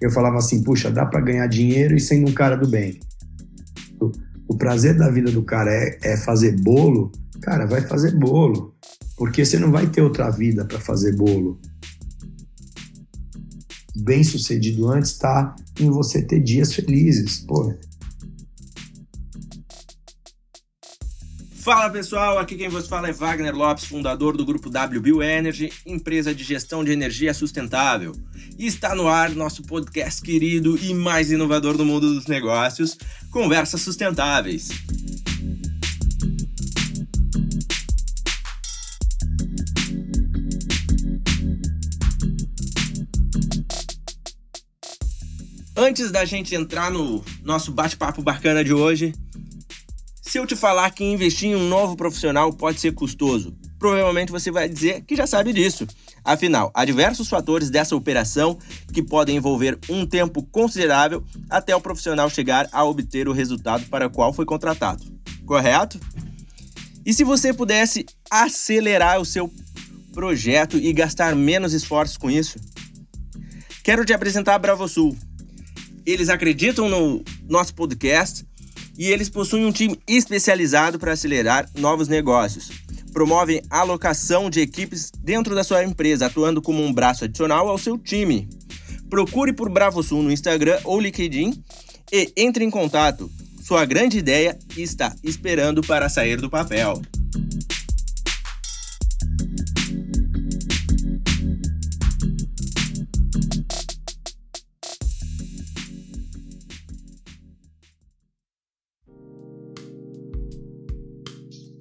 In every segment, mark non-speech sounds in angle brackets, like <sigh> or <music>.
eu falava assim, puxa, dá para ganhar dinheiro e sendo um cara do bem. O, o prazer da vida do cara é, é fazer bolo, cara, vai fazer bolo, porque você não vai ter outra vida para fazer bolo. Bem sucedido antes está em você ter dias felizes, pô. Fala pessoal, aqui quem vos fala é Wagner Lopes, fundador do grupo WBio Energy, empresa de gestão de energia sustentável. Está no ar nosso podcast querido e mais inovador do mundo dos negócios, Conversas Sustentáveis. Antes da gente entrar no nosso bate-papo bacana de hoje, se eu te falar que investir em um novo profissional pode ser custoso, provavelmente você vai dizer que já sabe disso. Afinal, há diversos fatores dessa operação que podem envolver um tempo considerável até o profissional chegar a obter o resultado para o qual foi contratado. Correto? E se você pudesse acelerar o seu projeto e gastar menos esforços com isso? Quero te apresentar a BravoSul. Eles acreditam no nosso podcast e eles possuem um time especializado para acelerar novos negócios. Promovem alocação de equipes dentro da sua empresa, atuando como um braço adicional ao seu time. Procure por BravoSul no Instagram ou LinkedIn e entre em contato. Sua grande ideia está esperando para sair do papel.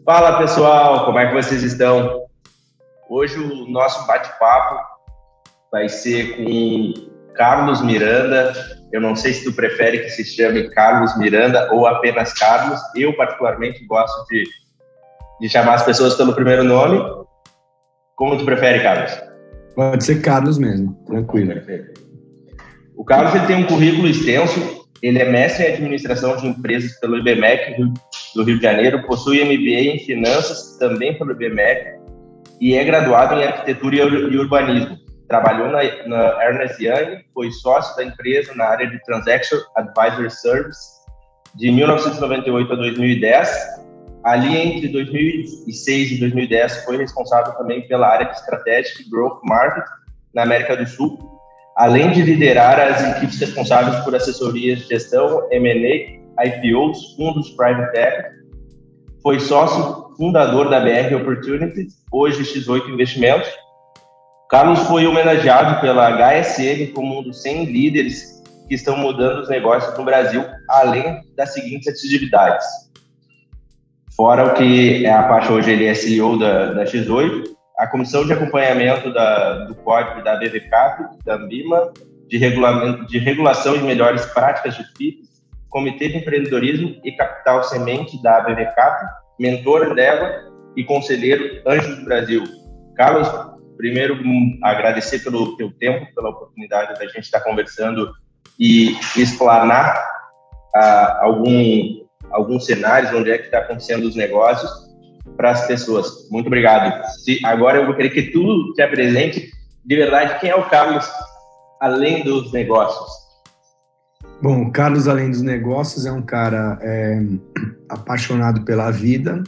Fala pessoal, como é que vocês estão? Hoje o nosso bate-papo vai ser com Carlos Miranda. Eu não sei se tu prefere que se chame Carlos Miranda ou apenas Carlos. Eu particularmente gosto de, de chamar as pessoas pelo primeiro nome. Como tu prefere, Carlos? Pode ser Carlos mesmo, tranquilo. O Carlos ele tem um currículo extenso ele é mestre em administração de empresas pelo IBMEC do Rio de Janeiro, possui MBA em finanças também pelo IBMEC e é graduado em arquitetura e urbanismo. Trabalhou na, na Ernest Young, foi sócio da empresa na área de Transaction Advisory Service de 1998 a 2010. Ali, entre 2006 e 2010, foi responsável também pela área de Strategic Growth Market na América do Sul além de liderar as equipes responsáveis por assessorias de gestão, M&A, IPOs, fundos private equity, foi sócio fundador da BR Opportunities, hoje X8 Investimentos. Carlos foi homenageado pela HSM como um dos 100 líderes que estão mudando os negócios no Brasil, além das seguintes atividades. Fora o que é a parte hoje, ele é CEO da, da X8, a comissão de acompanhamento da, do código da BVCAP, da Ambima, de, regulamento, de regulação e melhores práticas de FIPS, Comitê de Empreendedorismo e Capital Semente da BVCAP, mentor dela e conselheiro Anjos do Brasil. Carlos, primeiro agradecer pelo teu tempo, pela oportunidade da gente estar conversando e explanar ah, algum, alguns cenários onde é que está acontecendo os negócios para as pessoas. Muito obrigado. Se, agora eu vou querer que tu te apresente de verdade quem é o Carlos além dos negócios. Bom, o Carlos além dos negócios é um cara é, apaixonado pela vida,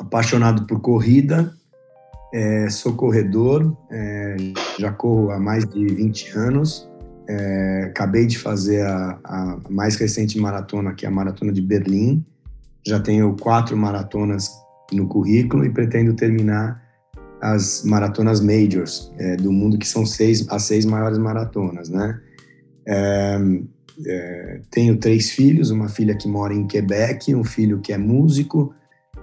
apaixonado por corrida, é, sou corredor, é, já corro há mais de 20 anos. É, acabei de fazer a, a, mais recente maratona, que é a Maratona de Berlim, já tenho quatro maratonas no currículo e pretendo terminar as maratonas majors é, do mundo, que são seis, as seis maiores maratonas, né? É, é, tenho três filhos, uma filha que mora em Quebec, um filho que é músico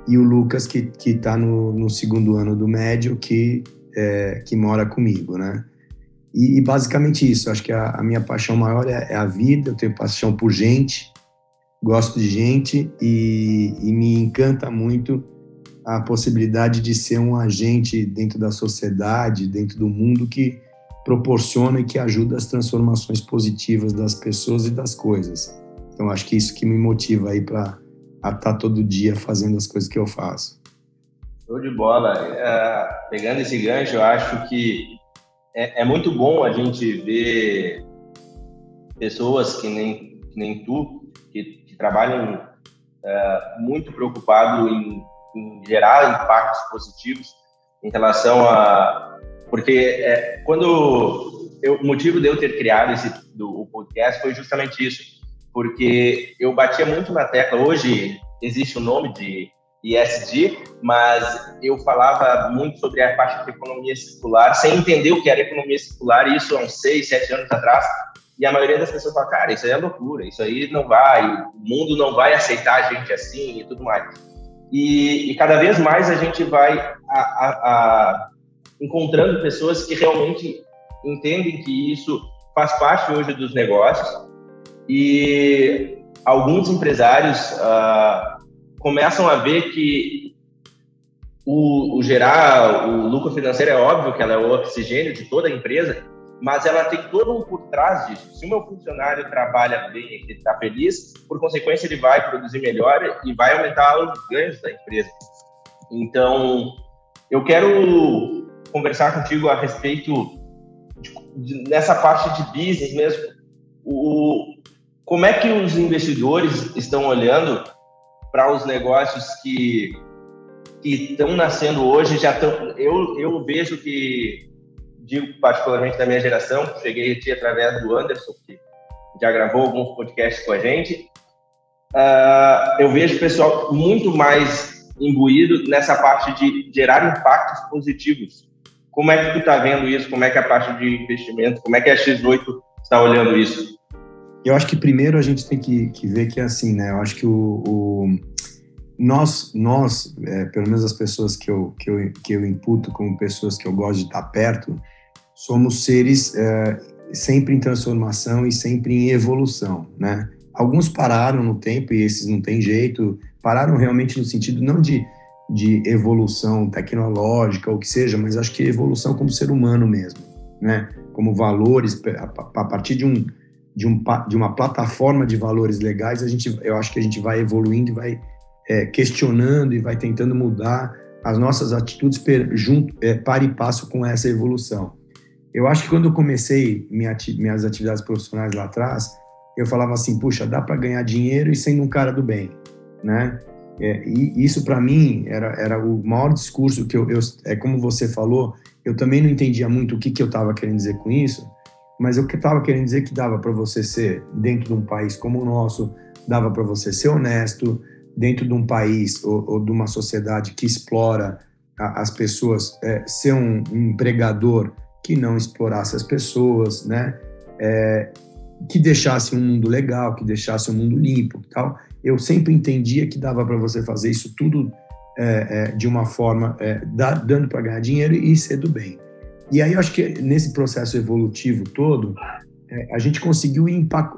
e o Lucas que está no, no, segundo ano do médio que, é, que mora comigo, né? E, e basicamente isso, acho que a, a minha paixão maior é, é, a vida, eu tenho paixão por gente, gosto de gente e, e, me encanta muito a possibilidade de ser um agente dentro da sociedade, dentro do mundo que proporciona e que ajuda as transformações positivas das pessoas e das coisas. Então acho que isso que me motiva aí para estar todo dia fazendo as coisas que eu faço. Show de bola. É, pegando esse gancho, eu acho que é, é, muito bom a gente ver pessoas que nem, que nem tu, trabalham é, muito preocupado em, em, gerar impactos positivos em relação a. Porque é, quando. Eu, o motivo de eu ter criado esse do, o podcast foi justamente isso, porque eu batia muito na tecla. Hoje existe o nome de ESG, mas eu falava muito sobre a parte de economia circular, sem entender o que era economia circular, isso há uns seis, sete anos atrás. E a maioria das pessoas fala, cara, isso aí é loucura, isso aí não vai, o mundo não vai aceitar a gente assim e tudo mais. E, e cada vez mais a gente vai a, a, a, encontrando pessoas que realmente entendem que isso faz parte hoje dos negócios e alguns empresários uh, começam a ver que o, o, gerar o lucro financeiro é óbvio que ela é o oxigênio de toda a empresa, mas ela tem todo um por trás disso. Se o meu funcionário trabalha bem e está feliz, por consequência ele vai produzir melhor e vai aumentar os ganhos da empresa. Então, eu quero conversar contigo a respeito de, de, nessa parte de business mesmo. O, como é que os investidores estão olhando para os negócios que estão nascendo hoje já eu, eu vejo que digo particularmente da minha geração cheguei aqui através do Anderson que já gravou alguns podcasts com a gente. Uh, eu vejo o pessoal muito mais imbuído nessa parte de gerar impactos positivos. Como é que tu está vendo isso? Como é que é a parte de investimento? Como é que a X8 está olhando isso? Eu acho que primeiro a gente tem que, que ver que é assim, né? Eu acho que o, o nós, nós é, pelo menos as pessoas que eu, que, eu, que eu imputo como pessoas que eu gosto de estar perto, somos seres é, sempre em transformação e sempre em evolução, né? Alguns pararam no tempo e esses não tem jeito, pararam realmente no sentido não de, de evolução tecnológica ou que seja, mas acho que evolução como ser humano mesmo, né? Como valores, a partir de um, de, um, de uma plataforma de valores legais, a gente, eu acho que a gente vai evoluindo e vai é, questionando e vai tentando mudar as nossas atitudes per, junto, é, para e passo com essa evolução. Eu acho que quando eu comecei minha, minhas atividades profissionais lá atrás, eu falava assim, puxa, dá para ganhar dinheiro e sendo um cara do bem, né? É, e isso para mim era, era o maior discurso que eu, eu, é como você falou, eu também não entendia muito o que, que eu estava querendo dizer com isso, mas eu estava querendo dizer que dava para você ser, dentro de um país como o nosso, dava para você ser honesto, dentro de um país ou, ou de uma sociedade que explora a, as pessoas, é, ser um, um, empregador que não explorasse as pessoas, né? É, que deixasse um mundo legal, que deixasse um mundo limpo tal. Eu sempre entendia que dava para você fazer isso tudo é, é de uma forma, é, dando para ganhar dinheiro e ser do bem. E aí eu acho que nesse processo evolutivo todo, é, a gente conseguiu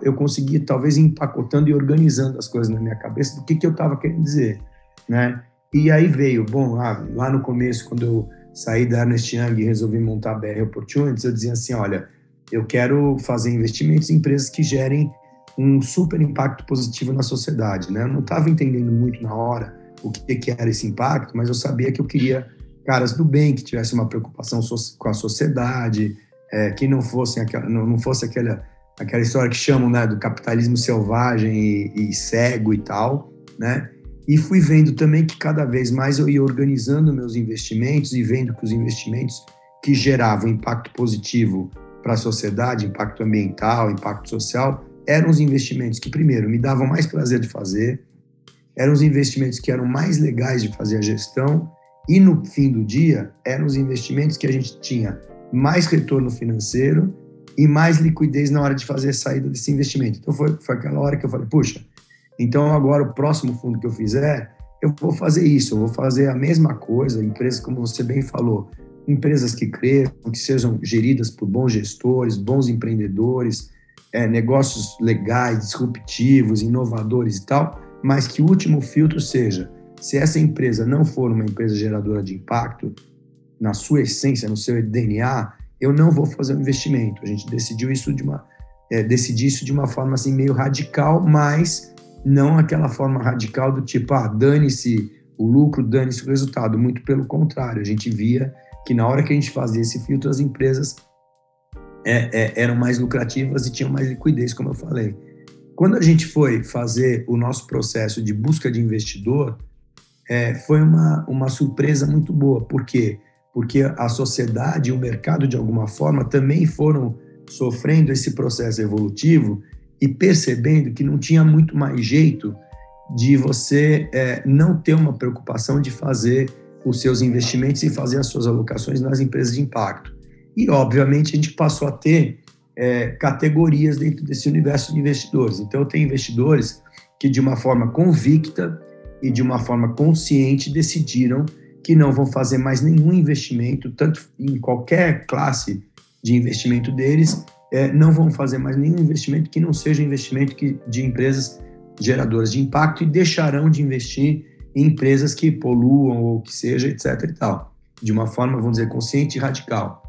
eu consegui talvez empacotando e organizando as coisas na minha cabeça do que, que eu estava querendo dizer, né? E aí veio, bom, ah, lá no começo, quando eu saí da Ernest Young e resolvi montar a BR Opportunities, eu dizia assim, olha, eu quero fazer investimentos em empresas que gerem um super impacto positivo na sociedade, né? Eu não estava entendendo muito na hora o que, que era esse impacto, mas eu sabia que eu queria caras do bem que tivessem uma preocupação com a sociedade, é, que não fossem aquela, não fosse aquela aquela história que chamam né, do capitalismo selvagem e, e, cego e tal, né? E fui vendo também que cada vez mais eu ia organizando meus investimentos e vendo que os investimentos que geravam impacto positivo para a sociedade, impacto ambiental, impacto social, eram os investimentos que primeiro me davam mais prazer de fazer, eram os investimentos que eram mais legais de fazer a gestão e no fim do dia, eram os investimentos que a gente tinha mais retorno financeiro e mais liquidez na hora de fazer a saída desse investimento. Então foi, foi aquela hora que eu falei, puxa, então agora o próximo fundo que eu fizer, eu vou fazer isso, eu vou fazer a mesma coisa, empresas, como você bem falou, empresas que cresçam, que sejam geridas por bons gestores, bons empreendedores, é, negócios legais, disruptivos, inovadores e tal, mas que o último filtro seja se essa empresa não for uma empresa geradora de impacto, na sua essência, no seu DNA, eu não vou fazer um investimento. A gente decidiu isso de uma, é, isso de uma forma assim meio radical, mas não aquela forma radical do tipo, ah, dane-se o lucro, dane-se o resultado. Muito pelo contrário, a gente via que na hora que a gente fazia esse filtro, as empresas é, é, eram mais lucrativas e tinham mais liquidez, como eu falei. Quando a gente foi fazer o nosso processo de busca de investidor, é, foi uma, uma surpresa muito boa. Por quê? Porque a sociedade e o mercado, de alguma forma, também foram sofrendo esse processo evolutivo e percebendo que não tinha muito mais jeito de você é, não ter uma preocupação de fazer os seus investimentos e fazer as suas alocações nas empresas de impacto. E, obviamente, a gente passou a ter é, categorias dentro desse universo de investidores. Então, tenho investidores que, de uma forma convicta e de uma forma consciente, decidiram que não vão fazer mais nenhum investimento, tanto em qualquer classe de investimento deles, é, não vão fazer mais nenhum investimento que não seja investimento que, de empresas geradoras de impacto e deixarão de investir em empresas que poluam ou que seja, etc. e tal, de uma forma, vamos dizer, consciente e radical.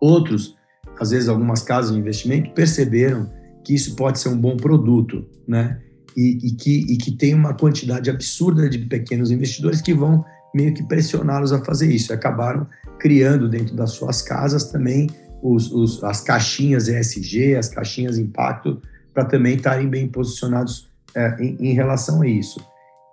Outros, às vezes, algumas casas de investimento perceberam que isso pode ser um bom produto, né? E, e que, e que tem uma quantidade absurda de pequenos investidores que vão meio que pressioná-los a fazer isso. Acabaram criando dentro das suas casas também os, os, as caixinhas ESG, as caixinhas impacto, para também estarem bem posicionados é, em, em, relação a isso.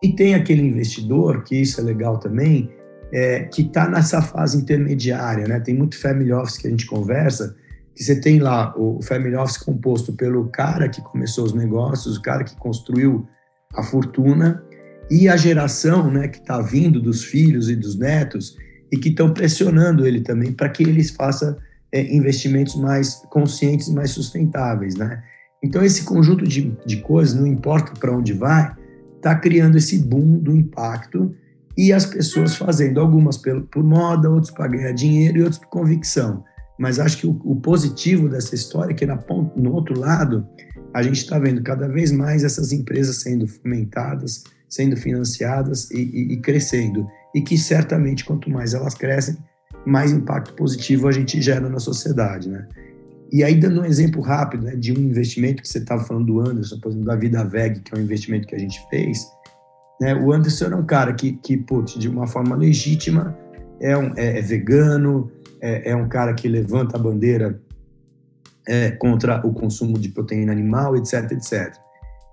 E tem aquele investidor, que isso é legal também, é, que está nessa fase intermediária, né? Tem muito family office que a gente conversa, que você tem lá o family office composto pelo cara que começou os negócios, o cara que construiu a fortuna, e a geração né, que está vindo dos filhos e dos netos e que estão pressionando ele também para que eles façam é, investimentos mais conscientes e mais sustentáveis, né? Então, esse conjunto de, de coisas, não importa para onde vai, está criando esse boom do impacto e as pessoas fazendo, algumas por, por moda, outros para ganhar dinheiro e outros por convicção. Mas acho que o, o positivo dessa história é que na, no outro lado, a gente está vendo cada vez mais essas empresas sendo fomentadas, sendo financiadas e, e, e crescendo. E que certamente, quanto mais elas crescem, mais impacto positivo a gente gera na sociedade, né? E aí, dando um exemplo rápido né, de um investimento que você estava falando do Anderson, por exemplo, da Vida Veg, que é um investimento que a gente fez, né, o Anderson era um cara que, que putz, de uma forma legítima, é, um, é, é vegano, é, é, um cara que levanta a bandeira é, contra o consumo de proteína animal, etc, etc.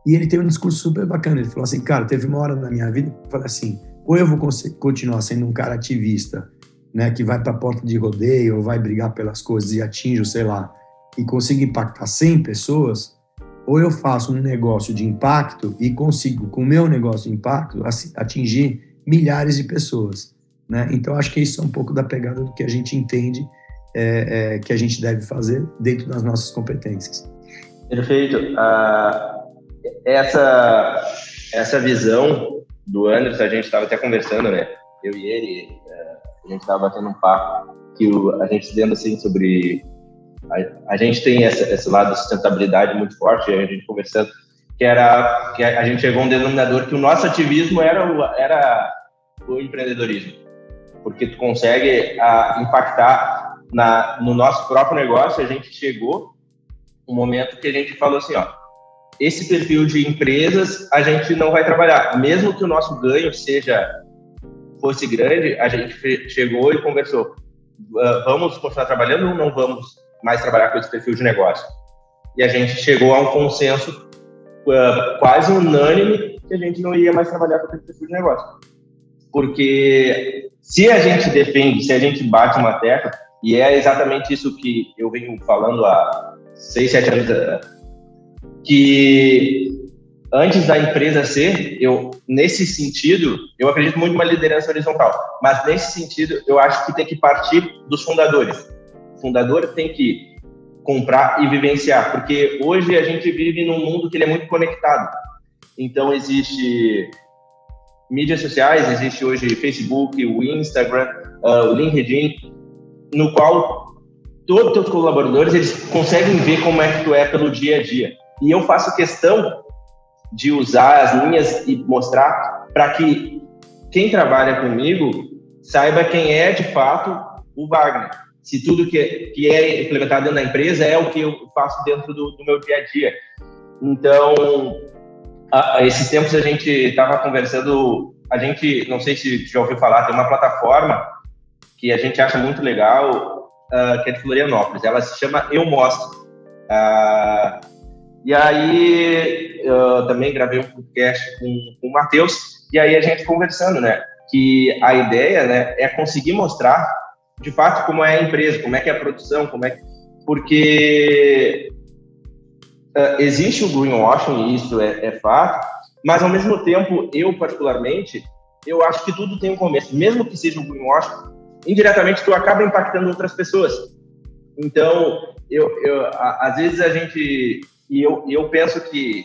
E ele tem um discurso super bacana. Ele falou assim, cara, teve uma hora na minha vida que eu falei assim, ou eu vou continuar sendo um cara ativista, né, que vai para a porta de rodeio ou vai brigar pelas coisas e atinge, sei lá, e consigo impactar 100 pessoas, ou eu faço um negócio de impacto e consigo, com o meu negócio de impacto, atingir milhares de pessoas. Né? Então, acho que isso é um pouco da pegada do que a gente entende é, é, que a gente deve fazer dentro das nossas competências. Perfeito. Uh, essa, essa visão do Anderson, a gente estava até conversando, né? Eu e ele, a gente estava batendo um papo que o, a gente dizendo assim sobre a, a gente tem essa, esse lado de sustentabilidade muito forte, a gente conversando, que era que a, a gente chegou a um denominador que o nosso ativismo era o, era o empreendedorismo, porque tu consegue a, impactar na, no nosso próprio negócio. A gente chegou um momento que a gente falou assim, ó, esse perfil de empresas a gente não vai trabalhar, mesmo que o nosso ganho seja fosse grande, a gente chegou e conversou, vamos continuar trabalhando ou não vamos mais trabalhar com esse perfil de negócio. E a gente chegou a um consenso uh, quase unânime que a gente não ia mais trabalhar com esse perfil de negócio. Porque se a gente defende, se a gente bate uma tecla, e é exatamente isso que eu venho falando há seis, sete anos, uh, que antes da empresa ser, eu nesse sentido, eu acredito muito numa liderança horizontal, mas nesse sentido, eu acho que tem que partir dos fundadores fundador tem que comprar e vivenciar, porque hoje a gente vive num mundo que ele é muito conectado. Então existe mídias sociais, existe hoje Facebook, o Instagram, uh, o LinkedIn, no qual todos os teus colaboradores eles conseguem ver como é que tu é pelo dia a dia. E eu faço questão de usar as linhas e mostrar para que quem trabalha comigo saiba quem é de fato o Wagner se tudo que, que é implementado dentro da empresa é o que eu faço dentro do, do meu dia a dia. Então, a, a esses tempos a gente estava conversando, a gente, não sei se já ouviu falar, tem uma plataforma que a gente acha muito legal, uh, que é de Florianópolis. Ela se chama Eu Mostro. Uh, e aí, eu também gravei um podcast com, com o Matheus, e aí a gente conversando, né? Que a ideia né, é conseguir mostrar, de fato, como é a empresa, como é que é a produção, como é que... Porque uh, existe o greenwashing, isso é, é fato, mas ao mesmo tempo, eu particularmente, eu acho que tudo tem um começo. Mesmo que seja um greenwashing, indiretamente tu acaba impactando outras pessoas. Então, eu, eu a, às vezes a gente e eu, eu penso que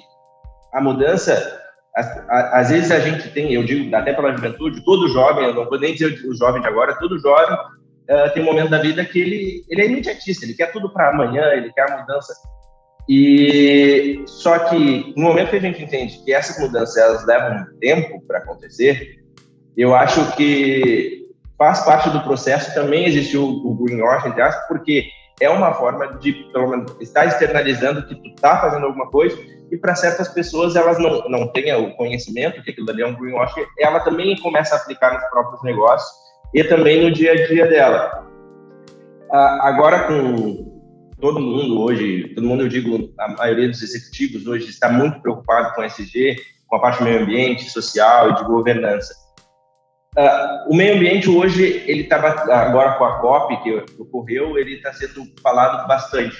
a mudança às vezes a gente tem, eu digo até pela juventude, todo jovem, eu não vou nem dizer o jovem de agora, todo jovem uh, tem um momento da vida que ele, ele é imediatista, ele quer tudo para amanhã, ele quer a mudança. E só que no momento que a gente entende que essas mudanças elas levam tempo para acontecer, eu acho que faz parte do processo também existe o, greenwashing, entre aspas, porque é uma forma de, pelo menos, estar externalizando que tu está fazendo alguma coisa e para certas pessoas elas não, não têm o conhecimento que aquilo ali é um greenwashing, ela também começa a aplicar nos próprios negócios e também no dia a dia dela. Ah, agora com todo mundo hoje, todo mundo eu digo, a maioria dos executivos hoje está muito preocupado com SG, com a parte do meio ambiente, social e de governança. Uh, o meio ambiente hoje, ele está agora com a COP que ocorreu, ele está sendo falado bastante.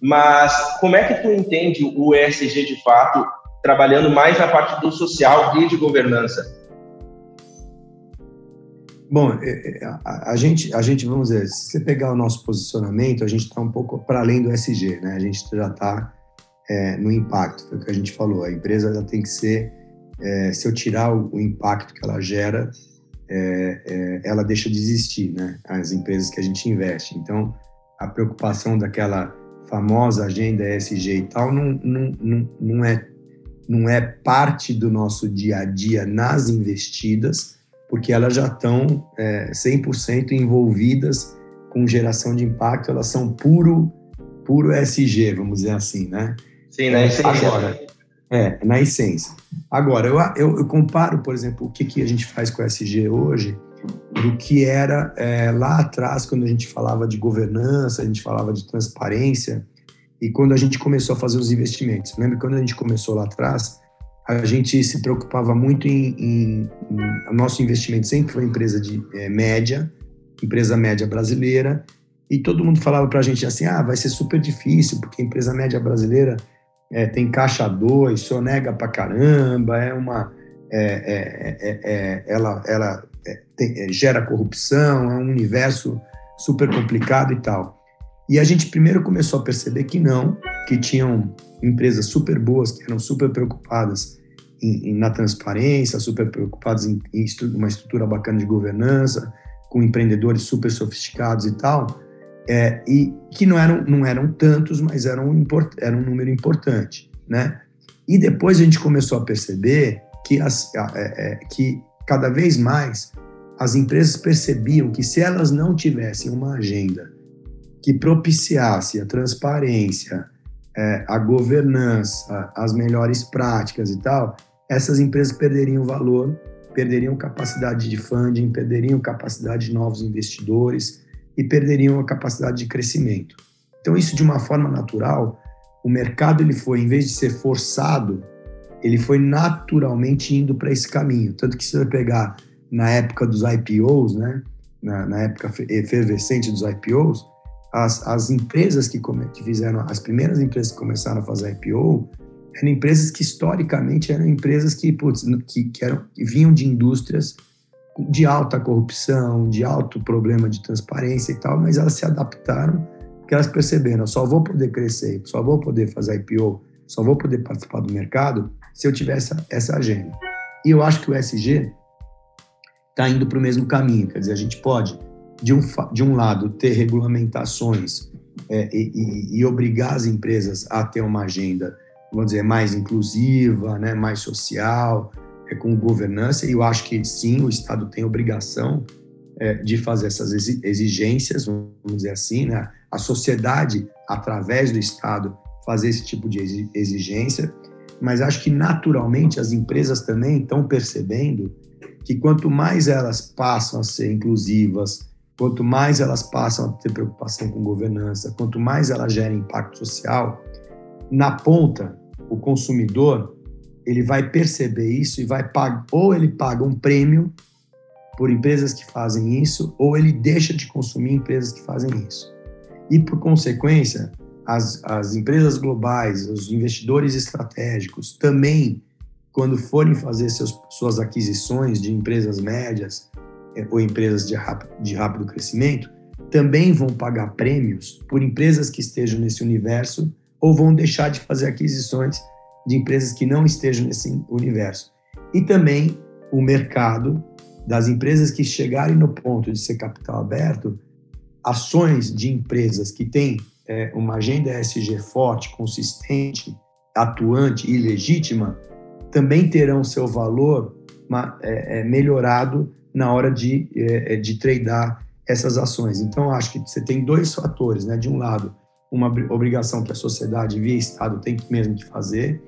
Mas como é que tu entende o ESG de fato, trabalhando mais na parte do social e de governança? Bom, é, é, a, gente, a gente, vamos dizer, se você pegar o nosso posicionamento, a gente está um pouco para além do SG, né? A gente já está é, no impacto, foi o que a gente falou. A empresa ela tem que ser, é, se eu tirar o impacto que ela gera, é, é, ela deixa de existir, né? As empresas que a gente investe. Então, a preocupação daquela famosa agenda ESG e tal não, não, não, não, é, não é parte do nosso dia a dia nas investidas, porque elas já estão é, 100% envolvidas com geração de impacto, elas são puro, puro ESG, vamos dizer assim, né? Sim, né? Agora, é, na essência. Agora, eu, eu, eu, comparo, por exemplo, o que, que a gente faz com o SG hoje do que era é, lá atrás, quando a gente falava de governança, a gente falava de transparência, e quando a gente começou a fazer os investimentos. Lembra quando a gente começou lá atrás, a gente se preocupava muito em, em, em nosso investimento sempre foi empresa de é, média, empresa média brasileira, e todo mundo falava para a gente assim, ah, vai ser super difícil, porque empresa média brasileira é, tem caixa 2, sonega pra caramba, é uma. É, é, é, é ela ela tem, gera corrupção, é um universo super complicado e tal. E a gente primeiro começou a perceber que não, que tinham empresas super boas, que eram super preocupadas em, em, na transparência, super preocupadas em, em uma estrutura bacana de governança, com empreendedores super sofisticados e tal, é, e que não eram, não eram tantos, mas eram, import, era um número importante, né? E depois a gente começou a perceber que, as, é, é, que cada vez mais as empresas percebiam que se elas não tivessem uma agenda que propiciasse a transparência, é, a governança, as melhores práticas e tal, essas empresas perderiam valor, perderiam capacidade de funding, perderiam capacidade de novos investidores, e perderiam a capacidade de crescimento. Então, isso de uma forma natural, o mercado ele foi, em vez de ser forçado, ele foi naturalmente indo para esse caminho. Tanto que se você pegar na época dos IPOs, né, na, na época efervescente dos IPOs, as, as empresas que, come, que fizeram, as primeiras empresas que começaram a fazer IPO, eram empresas que historicamente eram empresas que, putz, que, que, eram, que vinham de indústrias de alta corrupção, de alto problema de transparência e tal, mas elas se adaptaram porque elas perceberam, só vou poder crescer, só vou poder fazer IPO, só vou poder participar do mercado se eu tiver essa, essa agenda. E eu acho que o SG está indo para o mesmo caminho, quer dizer, a gente pode, de um, de um lado, ter regulamentações é, e, e, obrigar as empresas a ter uma agenda, vamos dizer, mais inclusiva, né, mais social, com governança, e eu acho que sim, o Estado tem obrigação é, de fazer essas exigências, vamos dizer assim, né? a sociedade, através do Estado, fazer esse tipo de exigência, mas acho que naturalmente as empresas também estão percebendo que quanto mais elas passam a ser inclusivas, quanto mais elas passam a ter preocupação com governança, quanto mais elas gerem impacto social, na ponta, o consumidor ele vai perceber isso e vai pagar, ou ele paga um prêmio por empresas que fazem isso, ou ele deixa de consumir empresas que fazem isso. E, por consequência, as, as empresas globais, os investidores estratégicos também, quando forem fazer seus, suas aquisições de empresas médias é, ou empresas de rápido, de rápido crescimento, também vão pagar prêmios por empresas que estejam nesse universo ou vão deixar de fazer aquisições de empresas que não estejam nesse universo. E também o mercado das empresas que chegarem no ponto de ser capital aberto, ações de empresas que têm é, uma agenda ESG forte, consistente, atuante e legítima, também terão seu valor é, é, melhorado na hora de, é, é, de tradear essas ações. Então, acho que você tem dois fatores, né? De um lado, uma obrigação que a sociedade via Estado tem mesmo que fazer,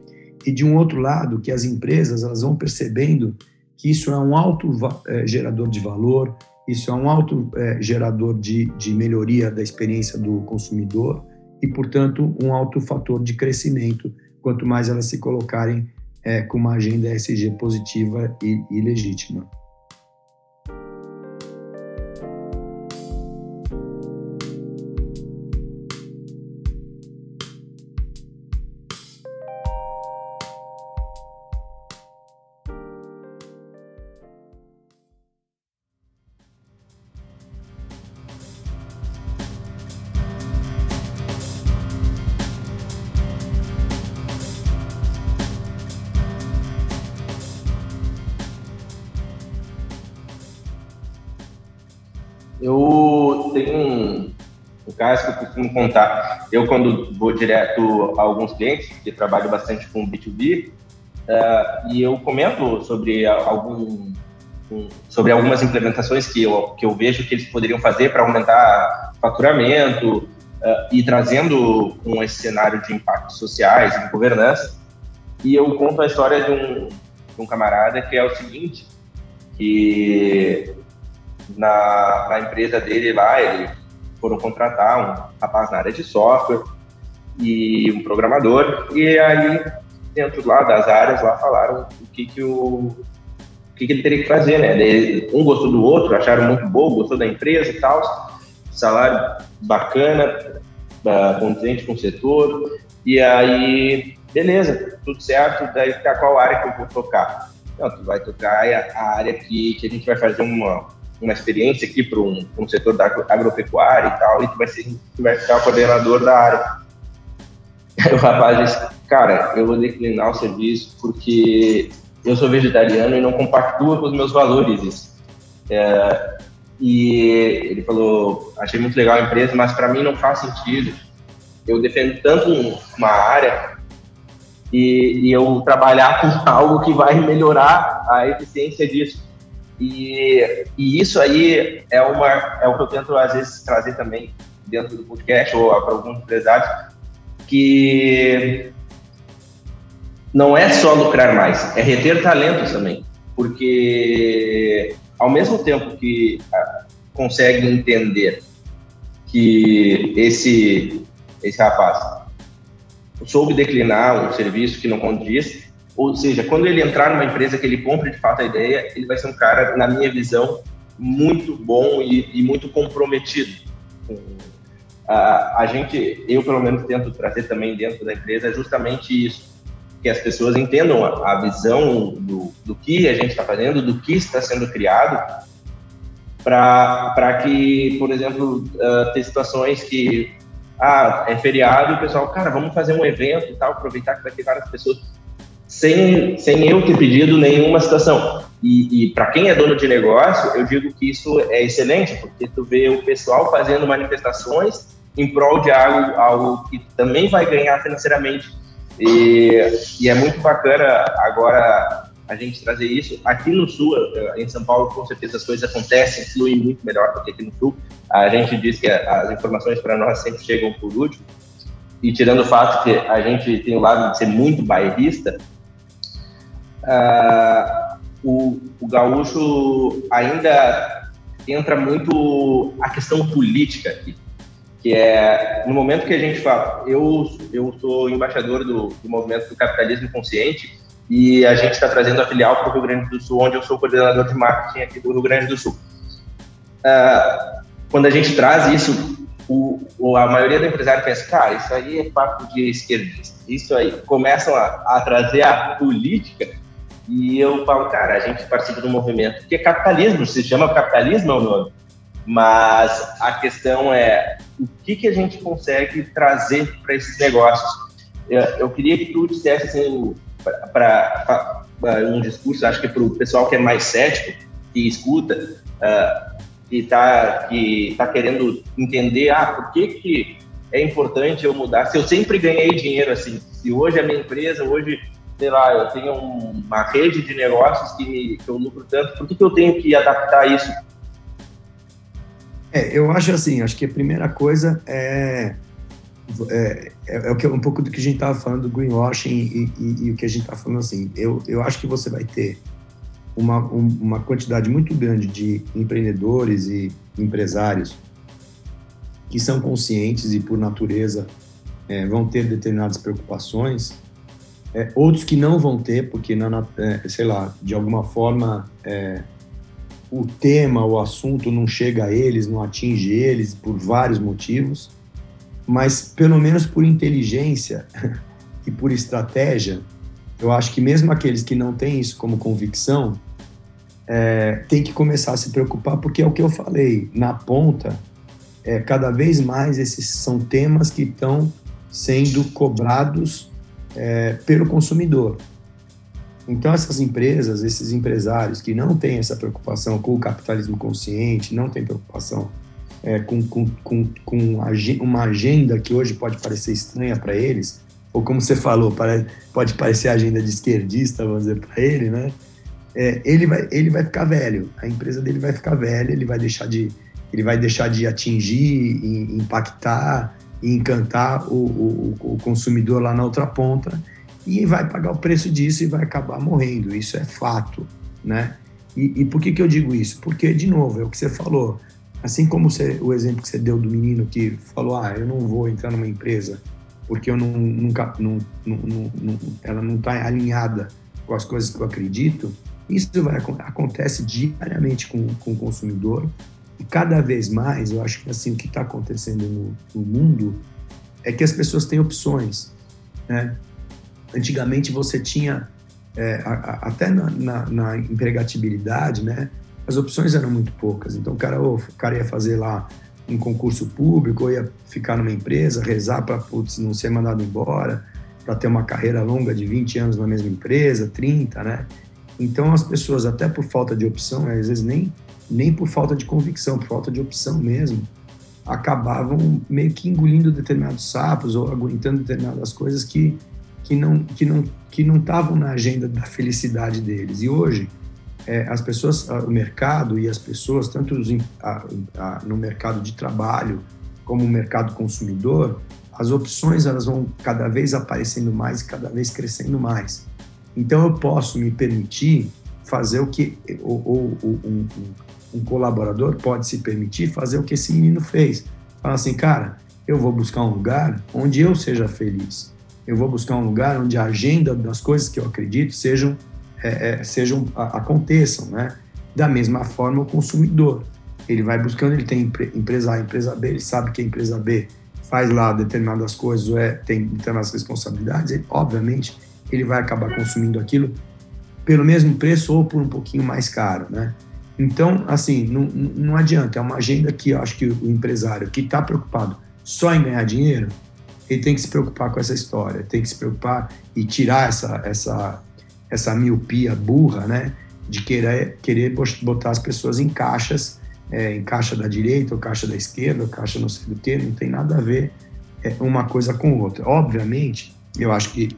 e de um outro lado, que as empresas elas vão percebendo que isso é um alto é, gerador de valor, isso é um alto é, gerador de, de melhoria da experiência do consumidor e, portanto, um alto fator de crescimento, quanto mais elas se colocarem é, com uma agenda ESG positiva e, e legítima. Contar. Eu, quando vou direto a alguns clientes, que trabalho bastante com B2B, uh, eh, e eu comento sobre algum sobre algumas implementações que eu, que eu vejo que eles poderiam fazer para aumentar faturamento uh, e trazendo com esse cenário de impactos sociais, de governança. E eu conto a história de um, de um camarada que é o seguinte, que na, na empresa dele lá, eles foram contratar um rapaz na área de software e um programador, e aí dentro lá das áreas lá falaram o que que o, o que, que ele teria que fazer, né? um gostou do outro, acharam muito bom, gostou da empresa e tal, salário bacana, uh, condizente com o setor, e aí, beleza, tudo certo, daí tá qual área que eu vou tocar? Não, tu vai tocar a área que, que a gente vai fazer uma, uma experiência aqui para um, um, setor da agropecuária e tal, e tu vai, ser, tu vai ficar coordenador da área. Aí <laughs> o rapaz disse, cara, eu vou declinar o serviço porque eu sou vegetariano e não compactua com os meus valores. É, e ele falou, achei muito legal a empresa, mas para mim não faz sentido. Eu defendo tanto uma área e, e eu trabalhar com <laughs> algo que vai melhorar a eficiência disso. E, e isso aí é, uma, é o que eu tento, às vezes, trazer também dentro do podcast ou para alguns empresários, que não é só lucrar mais, é reter talentos também. Porque, ao mesmo tempo que ah, consegue entender que esse, esse rapaz soube declinar um serviço que não condiz, ou seja, quando ele entrar numa empresa que ele compre de fato a ideia, ele vai ser um cara, na minha visão, muito bom e, e muito comprometido. A, a gente, eu pelo menos tento trazer também dentro da empresa justamente isso, que as pessoas entendam a, a visão do, do que a gente está fazendo, do que está sendo criado, para que, por exemplo, uh, ter situações que ah, é feriado o pessoal, cara, vamos fazer um evento e tal, aproveitar que vai ter várias pessoas sem, sem eu ter pedido nenhuma situação. E, e para quem é dono de negócio, eu digo que isso é excelente, porque tu vê o pessoal fazendo manifestações em prol de algo, algo que também vai ganhar financeiramente. E, e é muito bacana agora a gente trazer isso. Aqui no Sul, eh, em São Paulo, com certeza as coisas acontecem, fluem muito melhor do que aqui no Sul. A gente diz que as informações para nós sempre chegam por último. E tirando o fato que a gente tem o lado de ser muito bairrista, uh, o, o gaúcho ainda entra muito a questão política aqui, que é no momento que a gente fala, eu eu sou embaixador do, do movimento do capitalismo consciente e a gente está trazendo a filial para o Rio Grande do Sul, onde eu sou coordenador de marketing aqui do Rio Grande do Sul. Uh, quando a gente traz isso, o, a maioria do empresário pensa, cara, isso aí é papo de esquerdista. Isso aí começam a, a trazer a política e eu falo, cara, a gente participa de um movimento que é capitalismo, se chama capitalismo é o nome, mas a questão é o que, que a gente consegue trazer para esses negócios. Eu, eu, queria que tu dissesse assim, para um discurso, acho que para o pessoal que é mais cético, que escuta, uh, que está que tá querendo entender, ah, por que, que é importante eu mudar? Se eu sempre ganhei dinheiro assim, se hoje a minha empresa, hoje sei lá, eu tenho uma rede de negócios que, me, que eu lucro tanto, por que, que eu tenho que adaptar isso? É, eu acho assim, acho que a primeira coisa é, é, é, é um pouco do que a gente estava falando do greenwashing e, e, e o que a gente está falando assim. Eu, eu acho que você vai ter uma, um, uma quantidade muito grande de empreendedores e empresários que são conscientes e, por natureza, é, vão ter determinadas preocupações é, outros que não vão ter, porque, é, sei lá, de alguma forma é, o tema, o assunto não chega a eles, não atinge eles por vários motivos, mas pelo menos por inteligência <laughs> e por estratégia, eu acho que mesmo aqueles que não têm isso como convicção, é, tem que começar a se preocupar, porque é o que eu falei, na ponta, é, cada vez mais esses são temas que estão sendo cobrados é, pelo consumidor. Então, essas empresas, esses empresários que não têm essa preocupação com o capitalismo consciente, não têm preocupação é, com, com, com, com uma agenda que hoje pode parecer estranha para eles, ou como você falou, pode parecer agenda de esquerdista, vamos dizer, para ele, né? É, ele, vai, ele vai ficar velho, a empresa dele vai ficar velha, ele vai deixar de, ele vai deixar de atingir, impactar e encantar o, o, o consumidor lá na outra ponta e vai pagar o preço disso e vai acabar morrendo. Isso é fato, né? E, e, por que, que eu digo isso? Porque, de novo, é o que você falou. Assim como você, o exemplo que você deu do menino que falou, ah, eu não vou entrar numa empresa porque eu não, nunca, não, não, não ela não está alinhada com as coisas que eu acredito, isso vai, acontece diariamente com, com o consumidor e cada vez mais, eu acho que assim o que está acontecendo no, no, mundo é que as pessoas têm opções. Né? Antigamente você tinha, é, a, a, até na, na, na, empregatibilidade, né? as opções eram muito poucas. Então o cara, o cara ia fazer lá um concurso público, ou ia ficar numa empresa, rezar para não ser mandado embora, para ter uma carreira longa de 20 anos na mesma empresa, 30, né? Então as pessoas, até por falta de opção, às vezes nem nem por falta de convicção, por falta de opção mesmo, acabavam meio que engolindo determinados sapos ou aguentando determinadas coisas que, que não que não que não estavam na agenda da felicidade deles. E hoje é, as pessoas, o mercado e as pessoas, tanto os, a, a, no mercado de trabalho como no mercado consumidor, as opções elas vão cada vez aparecendo mais e cada vez crescendo mais. Então eu posso me permitir fazer o que ou, ou, ou um, um colaborador pode se permitir fazer o que esse menino fez. Fala assim, cara, eu vou buscar um lugar onde eu seja feliz. Eu vou buscar um lugar onde a agenda das coisas que eu acredito sejam, é, é, sejam aconteçam, né? Da mesma forma, o consumidor. Ele vai buscando, ele tem empresa A, empresa B, ele sabe que a empresa B faz lá determinadas coisas ou é, tem determinadas responsabilidades, ele, obviamente ele vai acabar consumindo aquilo pelo mesmo preço ou por um pouquinho mais caro, né? Então, assim, não, não adianta. É uma agenda que eu acho que o empresário que está preocupado só em ganhar dinheiro, ele tem que se preocupar com essa história, tem que se preocupar e tirar essa, essa, essa miopia burra, né? De querer, querer botar as pessoas em caixas, é, em caixa da direita, ou caixa da esquerda, ou caixa não sei do que, não tem nada a ver é, uma coisa com outra. Obviamente, eu acho que,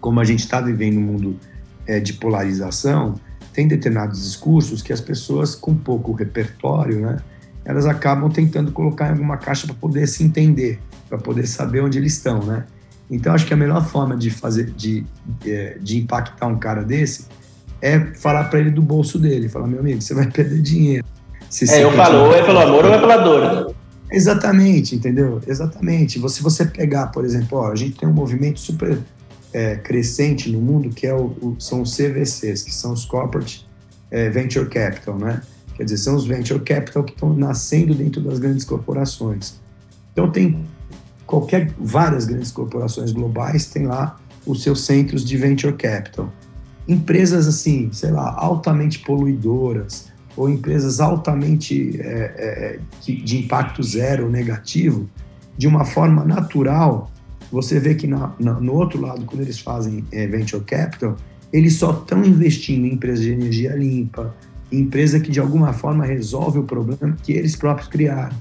como a gente está vivendo um mundo é, de polarização, tem determinados discursos que as pessoas com pouco repertório, né, elas acabam tentando colocar em alguma caixa para poder se entender, para poder saber onde eles estão, né? Então acho que a melhor forma de fazer, de, é, de impactar um cara desse é falar para ele do bolso dele, falar meu amigo, você vai perder dinheiro, se é, eu falo, ou é pelo amor ou é pela dor. Exatamente, entendeu? Exatamente. Se você pegar, por exemplo, ó, a gente tem um movimento super é, crescente no mundo que é o, o, são os CVCs, que são os Corporate é, Venture Capital, né? Quer dizer, são os Venture Capital que estão nascendo dentro das grandes corporações. Então tem qualquer várias grandes corporações globais têm lá os seus centros de venture capital. Empresas assim, sei lá, altamente poluidoras ou empresas altamente é, é, de impacto zero negativo, de uma forma natural, você vê que na, na, no outro lado, quando eles fazem é, venture capital, eles só estão investindo em empresas de energia limpa, em empresa que de alguma forma resolve o problema que eles próprios criaram.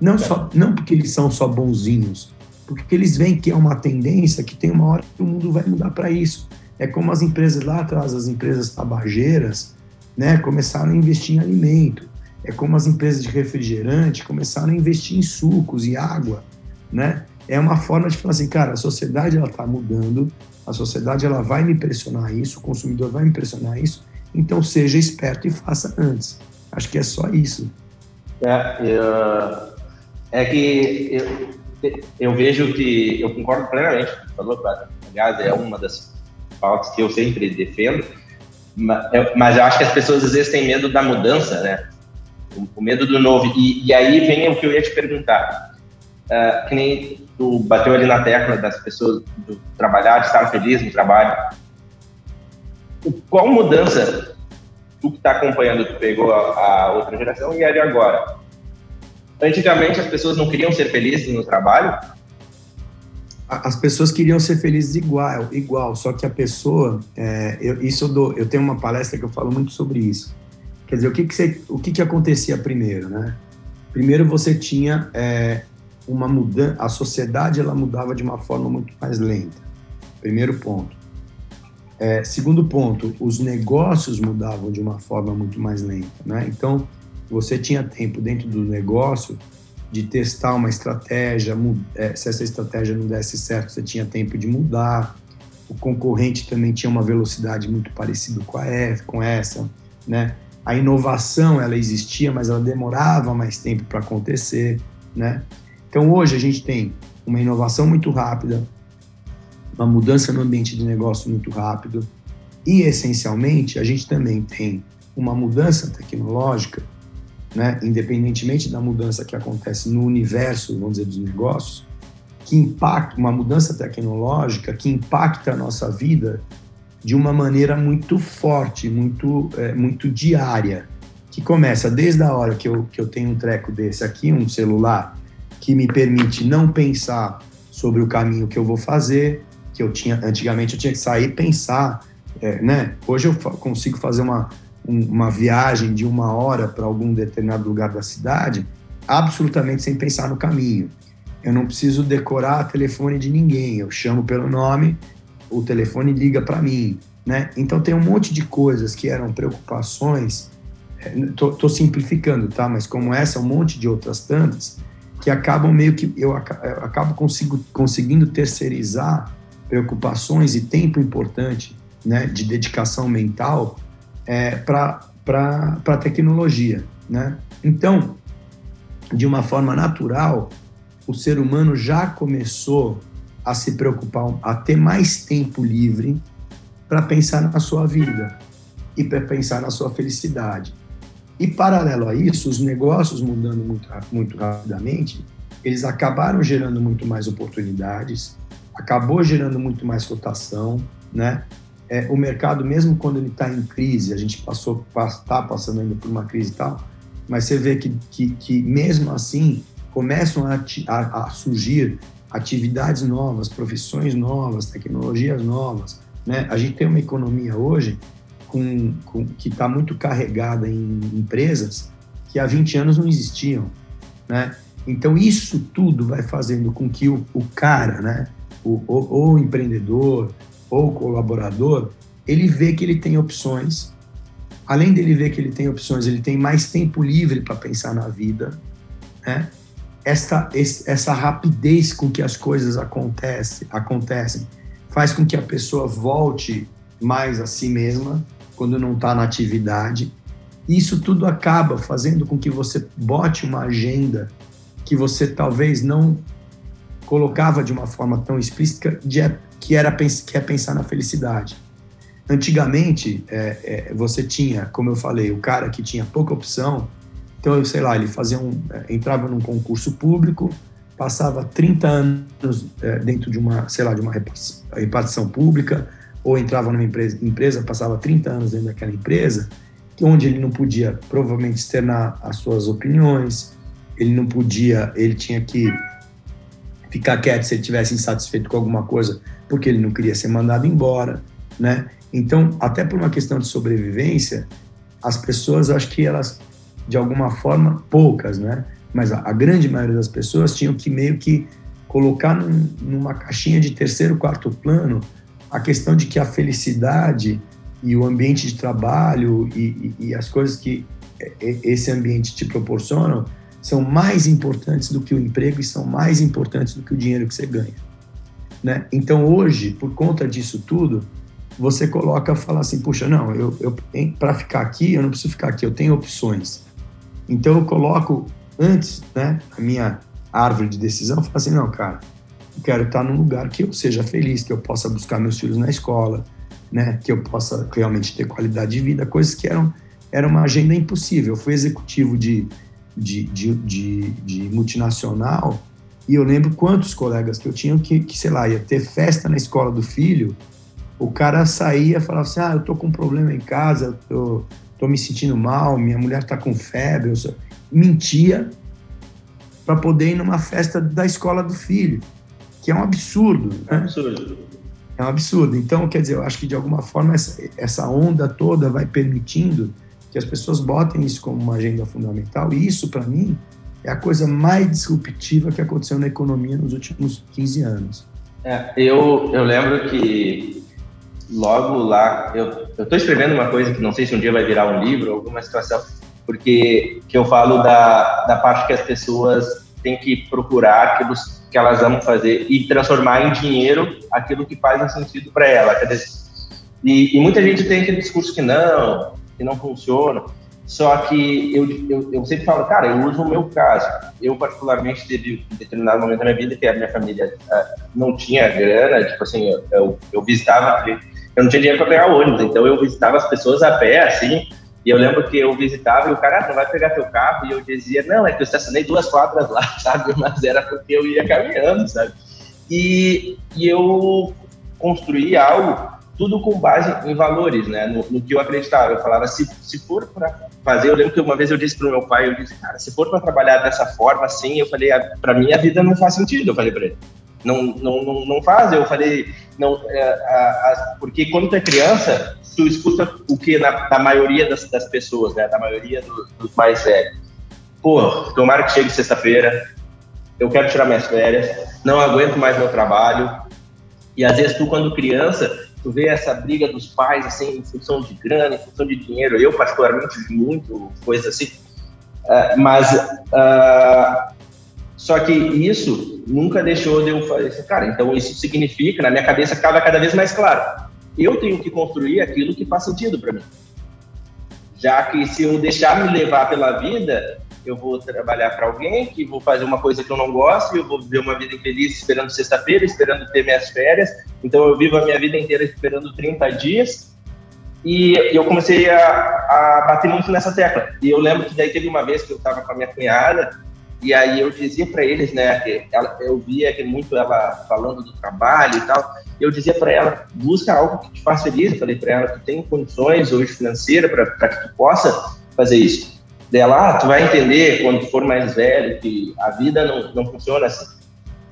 Não, só, não porque eles são só bonzinhos, porque eles veem que é uma tendência que tem uma hora que o mundo vai mudar para isso. É como as empresas lá atrás, as empresas tabageiras, né, começaram a investir em alimento. É como as empresas de refrigerante começaram a investir em sucos e água, né? É uma forma de falar assim, cara, a sociedade ela está mudando, a sociedade ela vai me pressionar isso, o consumidor vai me pressionar isso, então seja esperto e faça antes. Acho que é só isso. É, eu, é que eu, eu vejo que eu concordo plenamente com o que falou, aliás, é uma das pautas que eu sempre defendo, mas eu acho que as pessoas às vezes têm medo da mudança, né? O, medo do novo. E, e aí vem o que eu ia te perguntar. Uh, que nem tu bateu ali na tecla das pessoas do trabalhar, de estar feliz no trabalho. Qual mudança tu que está acompanhando, tu pegou a, a outra geração e a de agora? Antigamente as pessoas não queriam ser felizes no trabalho? As pessoas queriam ser felizes igual, igual. Só que a pessoa, é, eu, isso eu, dou, eu tenho uma palestra que eu falo muito sobre isso. Quer dizer, o que que, você, o que, que acontecia primeiro, né? Primeiro você tinha é, uma mudança, a sociedade ela mudava de uma forma muito mais lenta. Primeiro ponto. É, segundo ponto, os negócios mudavam de uma forma muito mais lenta, né? Então, você tinha tempo dentro do negócio de testar uma estratégia, é, se essa estratégia não desse certo, você tinha tempo de mudar. O concorrente também tinha uma velocidade muito parecida com, com essa, né? A inovação, ela existia, mas ela demorava mais tempo para acontecer, né? Então, hoje a gente tem uma inovação muito rápida, uma mudança no ambiente de negócio muito rápido e, essencialmente, a gente também tem uma mudança tecnológica né, independentemente da mudança que acontece no universo, vamos dizer, dos negócios, que impacta, uma mudança tecnológica que impacta a nossa vida de uma maneira muito forte, muito, é, muito diária, que começa desde a hora que eu, que eu tenho um treco desse aqui, um celular, que me permite não pensar sobre o caminho que eu vou fazer, que eu tinha, antigamente eu tinha que sair e pensar, é, né? Hoje eu consigo fazer uma, uma viagem de uma hora para algum determinado lugar da cidade, absolutamente sem pensar no caminho. Eu não preciso decorar telefone de ninguém, eu chamo pelo nome, o telefone liga para mim, né? Então tem um monte de coisas que eram preocupações, estou é, simplificando, tá? Mas como essa, um monte de outras tantas, que acabam meio que eu acabo consigo, conseguindo terceirizar preocupações e tempo importante, né, de dedicação mental é, para a tecnologia. Né? Então, de uma forma natural, o ser humano já começou a se preocupar, a ter mais tempo livre para pensar na sua vida e para pensar na sua felicidade. E paralelo a isso, os negócios mudando muito, muito rapidamente, eles acabaram gerando muito mais oportunidades, acabou gerando muito mais cotação, né? é, o mercado, mesmo quando ele está em crise, a gente passou, está passando ainda por uma crise e tal, mas você vê que, que, que mesmo assim começam a, a, a, surgir atividades novas, profissões novas, tecnologias novas. Né? A gente tem uma economia hoje com, com que está muito carregada em empresas que há 20 anos não existiam. Né? Então, isso tudo vai fazendo com que o, o cara, né? o, o, o empreendedor, ou colaborador, ele vê que ele tem opções. Além dele ver que ele tem opções, ele tem mais tempo livre para pensar na vida. Né? Esta, essa rapidez com que as coisas acontecem, acontecem faz com que a pessoa volte mais a si mesma quando não está na atividade. Isso tudo acaba fazendo com que você bote uma agenda que você talvez não colocava de uma forma tão explícita, de, que era que é pensar na felicidade. Antigamente, é, é, você tinha, como eu falei, o cara que tinha pouca opção, então, sei lá, ele fazia um, é, entrava num concurso público, passava 30 anos é, dentro de uma, sei lá, de uma repartição pública, ou entrava numa empresa, empresa, passava 30 anos dentro daquela empresa, onde ele não podia provavelmente externar as suas opiniões, ele não podia, ele tinha que ficar quieto se ele tivesse insatisfeito com alguma coisa, porque ele não queria ser mandado embora, né? Então, até por uma questão de sobrevivência, as pessoas, acho que elas, de alguma forma, poucas, né? Mas a, a grande maioria das pessoas tinham que meio que colocar num, numa caixinha de terceiro, quarto plano a questão de que a felicidade e o ambiente de trabalho e, e, e as coisas que esse ambiente te proporcionam são mais importantes do que o emprego e são mais importantes do que o dinheiro que você ganha. Né? Então, hoje, por conta disso tudo, você coloca, fala assim, puxa, não, eu, eu para ficar aqui, eu não preciso ficar aqui, eu tenho opções. Então, eu coloco antes, né, a minha árvore de decisão, falo assim, não, cara, quero estar num lugar que eu seja feliz, que eu possa buscar meus filhos na escola, né, que eu possa realmente ter qualidade de vida, coisas que eram era uma agenda impossível. Eu fui executivo de, de, de, de, de multinacional e eu lembro quantos colegas que eu tinha que, que, sei lá, ia ter festa na escola do filho, o cara saía e falava assim, ah, eu tô com um problema em casa, eu tô me sentindo mal, minha mulher tá com febre, eu mentia para poder ir numa festa da escola do filho, que é um absurdo. Né? É um absurdo. É um absurdo. Então, quer dizer, eu acho que de alguma forma essa, essa onda toda vai permitindo que as pessoas botem isso como uma agenda fundamental, e isso, para mim, é a coisa mais disruptiva que aconteceu na economia nos últimos 15 anos. É, eu, eu lembro que logo lá, eu estou escrevendo uma coisa que não sei se um dia vai virar um livro ou alguma situação, porque que eu falo da, da parte que as pessoas têm que procurar aquilo que elas amam fazer e transformar em dinheiro aquilo que faz um sentido para ela. E, e, muita gente tem aquele discurso que não, que não funciona. Só que eu, eu, eu, sempre falo, cara, eu uso o meu caso. Eu, particularmente, teve um determinado momento da minha vida que a minha família uh, não tinha grana, tipo assim, eu, eu, eu visitava, eu não tinha dinheiro para pegar ônibus, então eu visitava as pessoas a pé, assim, e eu lembro que eu visitava e o cara, ah, não vai pegar teu carro, e eu dizia, não, é que eu estacionei duas quadras lá, <laughs> sabe? Mas era porque eu ia caminhando, sabe? E, e eu construí algo tudo com base em valores, né? No, no, que eu acreditava. Eu falava, se, se for para fazer, eu lembro que uma vez eu disse para o meu pai, eu disse, cara, se for para trabalhar dessa forma, assim, eu falei, ah, para mim a vida não faz sentido, eu falei para ele. Não, não, não, não faz, eu falei, não, é, a, a, porque quando tu é criança, tu escuta o que na, maioria das, das pessoas, né? Da maioria do, dos mais velhos. Pô, tomara que chegue sexta-feira, eu quero tirar minhas férias, não aguento mais meu trabalho. E às vezes tu, quando criança, tu vê essa briga dos pais, assim, em função de grana, em função de dinheiro. Eu, particularmente, vi muito coisa assim. Uh, mas, uh, só que isso nunca deixou de eu fazer assim, cara, então isso significa, na minha cabeça, cada, cada vez mais claro. Eu tenho que construir aquilo que faz sentido para mim. Já que se eu deixar me levar pela vida, eu vou trabalhar para alguém, que vou fazer uma coisa que eu não gosto, eu vou viver uma vida infeliz esperando sexta-feira, esperando ter minhas férias. Então eu vivo a minha vida inteira esperando 30 dias. E eu comecei a, a bater muito nessa tecla. E eu lembro que daí teve uma vez que eu estava com a minha cunhada, e aí eu dizia para eles, né, que ela, eu via que muito ela falando do trabalho e tal, eu dizia para ela, busca algo que te faça feliz. Eu falei para ela que tem condições hoje financeiras para que tu possa fazer isso dela, ah, tu vai entender quando tu for mais velho que a vida não, não funciona assim.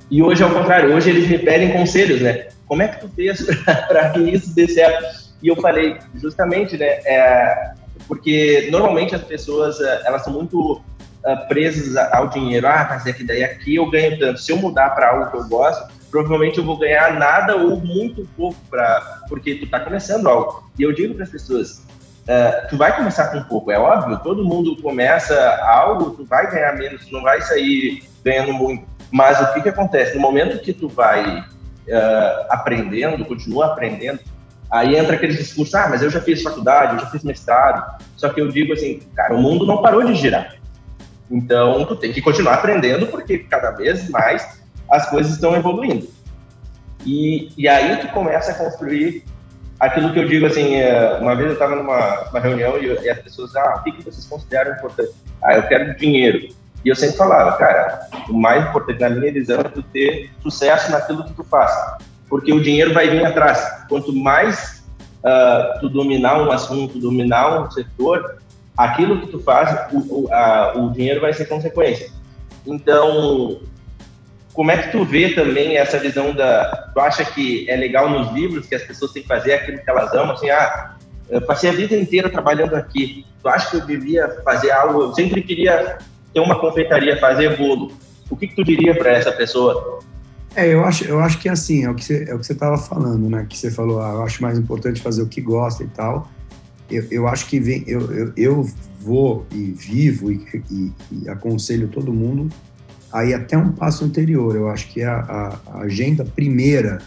E hoje é o contrário, hoje eles me pedem conselhos, né? Como é que tu fez <laughs> para que isso dê certo? E eu falei, justamente, né? É, porque normalmente as pessoas, é, elas são muito uh, presas ao dinheiro. Ah, mas é que daí aqui eu ganho tanto. Se eu mudar para algo que eu gosto, provavelmente eu vou ganhar nada ou muito pouco, pra, porque tu está começando algo. E eu digo para as pessoas, Uh, tu vai começar com pouco, é óbvio, todo mundo começa algo, tu vai ganhar menos, tu não vai sair ganhando muito. Mas o que, que acontece? No momento que tu vai uh, aprendendo, continua aprendendo, Aí entra aquele discurso, ah, mas eu já fiz faculdade, eu já fiz mestrado. Só que eu digo assim, cara, o mundo não parou de girar. Então, tu tem que continuar aprendendo, porque cada vez mais as coisas estão evoluindo. E, e aí tu começa a construir aquilo que eu digo assim, é, uma vez eu estava numa reunião e, e, as pessoas, ah, o que, que vocês consideram importante? Ah, eu quero dinheiro. E eu sempre falava, cara, o mais importante na minha visão é tu ter sucesso naquilo que tu faz. Porque o dinheiro vai vir atrás. Quanto mais uh, tu dominar um assunto, dominar um setor, aquilo que tu faz, o, a, o dinheiro vai ser consequência. Então, como é que tu vê também essa visão da. Tu acha que é legal nos livros que as pessoas têm que fazer aquilo que elas amam? Assim, ah, eu passei a vida inteira trabalhando aqui. Tu acha que eu devia fazer algo? Eu sempre queria ter uma confeitaria, fazer bolo. O que, que tu diria para essa pessoa? É, eu acho, eu acho que é assim, é o que você é estava falando, né? Que você falou, ah, eu acho mais importante fazer o que gosta e tal. Eu, eu acho que vem, eu, eu, eu vou e vivo e, e, e aconselho todo mundo aí até um passo anterior. Eu acho que a, a, a agenda primeira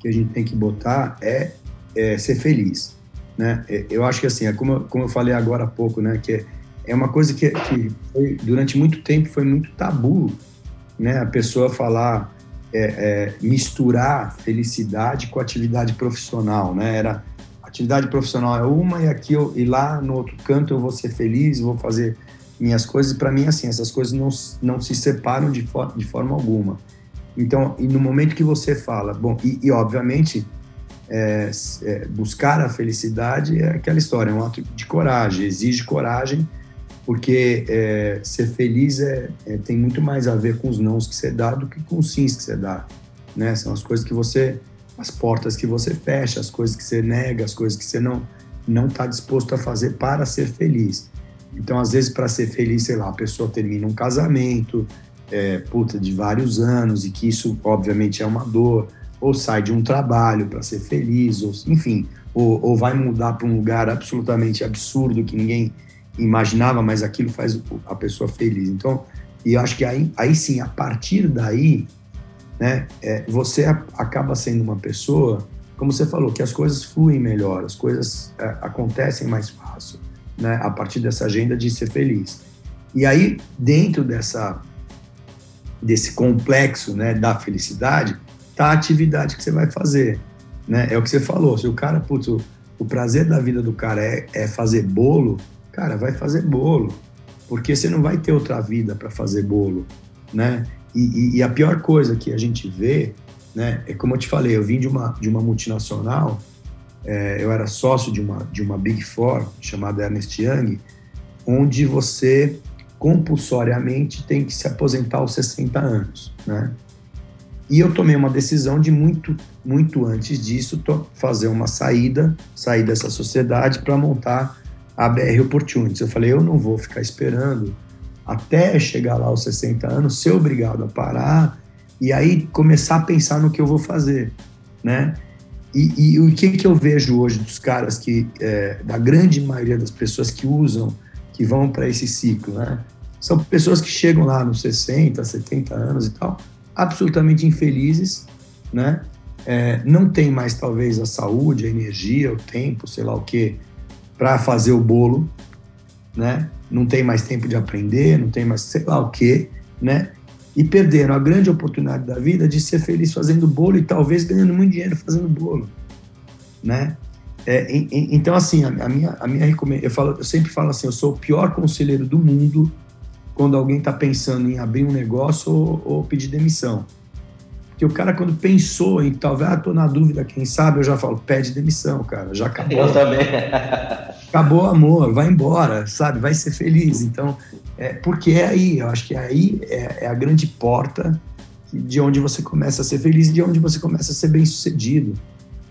que a gente tem que botar é, é ser feliz, né? É, eu acho que assim, é como, como eu falei agora há pouco, né? Que é, é uma coisa que, que foi, durante muito tempo foi muito tabu, né? A pessoa falar, é, é, misturar felicidade com atividade profissional, né? Era atividade profissional é uma e aqui eu, e lá no outro canto eu vou ser feliz, vou fazer minhas coisas, para mim, assim, essas coisas não, não se separam de, for, de forma alguma. Então, no momento que você fala, bom, e, e obviamente, é, é, buscar a felicidade é aquela história, é um ato de coragem, exige coragem, porque é, ser feliz é, é, tem muito mais a ver com os nãos que você dá do que com os sims que você dá, né? São as coisas que você, as portas que você fecha, as coisas que você nega, as coisas que você não não está disposto a fazer para ser feliz. Então, às vezes, para ser feliz, sei lá, a pessoa termina um casamento, é, puta, de vários anos, e que isso, obviamente, é uma dor, ou sai de um trabalho para ser feliz, ou, enfim, ou, ou vai mudar para um lugar absolutamente absurdo que ninguém imaginava, mas aquilo faz a pessoa feliz. Então, e eu acho que aí, aí sim, a partir daí, né, é, você acaba sendo uma pessoa, como você falou, que as coisas fluem melhor, as coisas é, acontecem mais fácil né, a partir dessa agenda de ser feliz. E aí, dentro dessa, desse complexo né, da felicidade, tá a atividade que você vai fazer. Né? É o que você falou, se o cara, putz, o, o prazer da vida do cara é, é fazer bolo, cara, vai fazer bolo, porque você não vai ter outra vida para fazer bolo, né? E, e, e, a pior coisa que a gente vê, né, é como eu te falei, eu vim de uma, de uma multinacional é, eu era sócio de uma, de uma Big Four chamada Ernest Young, onde você compulsoriamente tem que se aposentar aos 60 anos, né? E eu tomei uma decisão de muito, muito antes disso fazer uma saída, sair dessa sociedade para montar a BR Opportunities. Eu falei, eu não vou ficar esperando até chegar lá aos 60 anos, ser obrigado a parar e aí começar a pensar no que eu vou fazer, né? E, e, o que, que eu vejo hoje dos caras que, é, da grande maioria das pessoas que usam, que vão para esse ciclo, né? São pessoas que chegam lá nos 60, 70 anos e tal, absolutamente infelizes, né? É, não tem mais, talvez, a saúde, a energia, o tempo, sei lá o quê, para fazer o bolo, né? Não tem mais tempo de aprender, não tem mais sei lá o quê, né? e perderam a grande oportunidade da vida de ser feliz fazendo bolo e talvez ganhando muito dinheiro fazendo bolo, né? É, em, em, então assim a, a, minha a minha eu falo eu sempre falo assim eu sou o pior conselheiro do mundo quando alguém está pensando em abrir um negócio ou, ou, pedir demissão porque o cara quando pensou em talvez ah, tô na dúvida quem sabe eu já falo pede demissão cara já acabou eu também <laughs> acabou o amor vai embora sabe vai ser feliz então é, porque é aí, eu acho que aí é, é, a grande porta de onde você começa a ser feliz, de onde você começa a ser bem sucedido,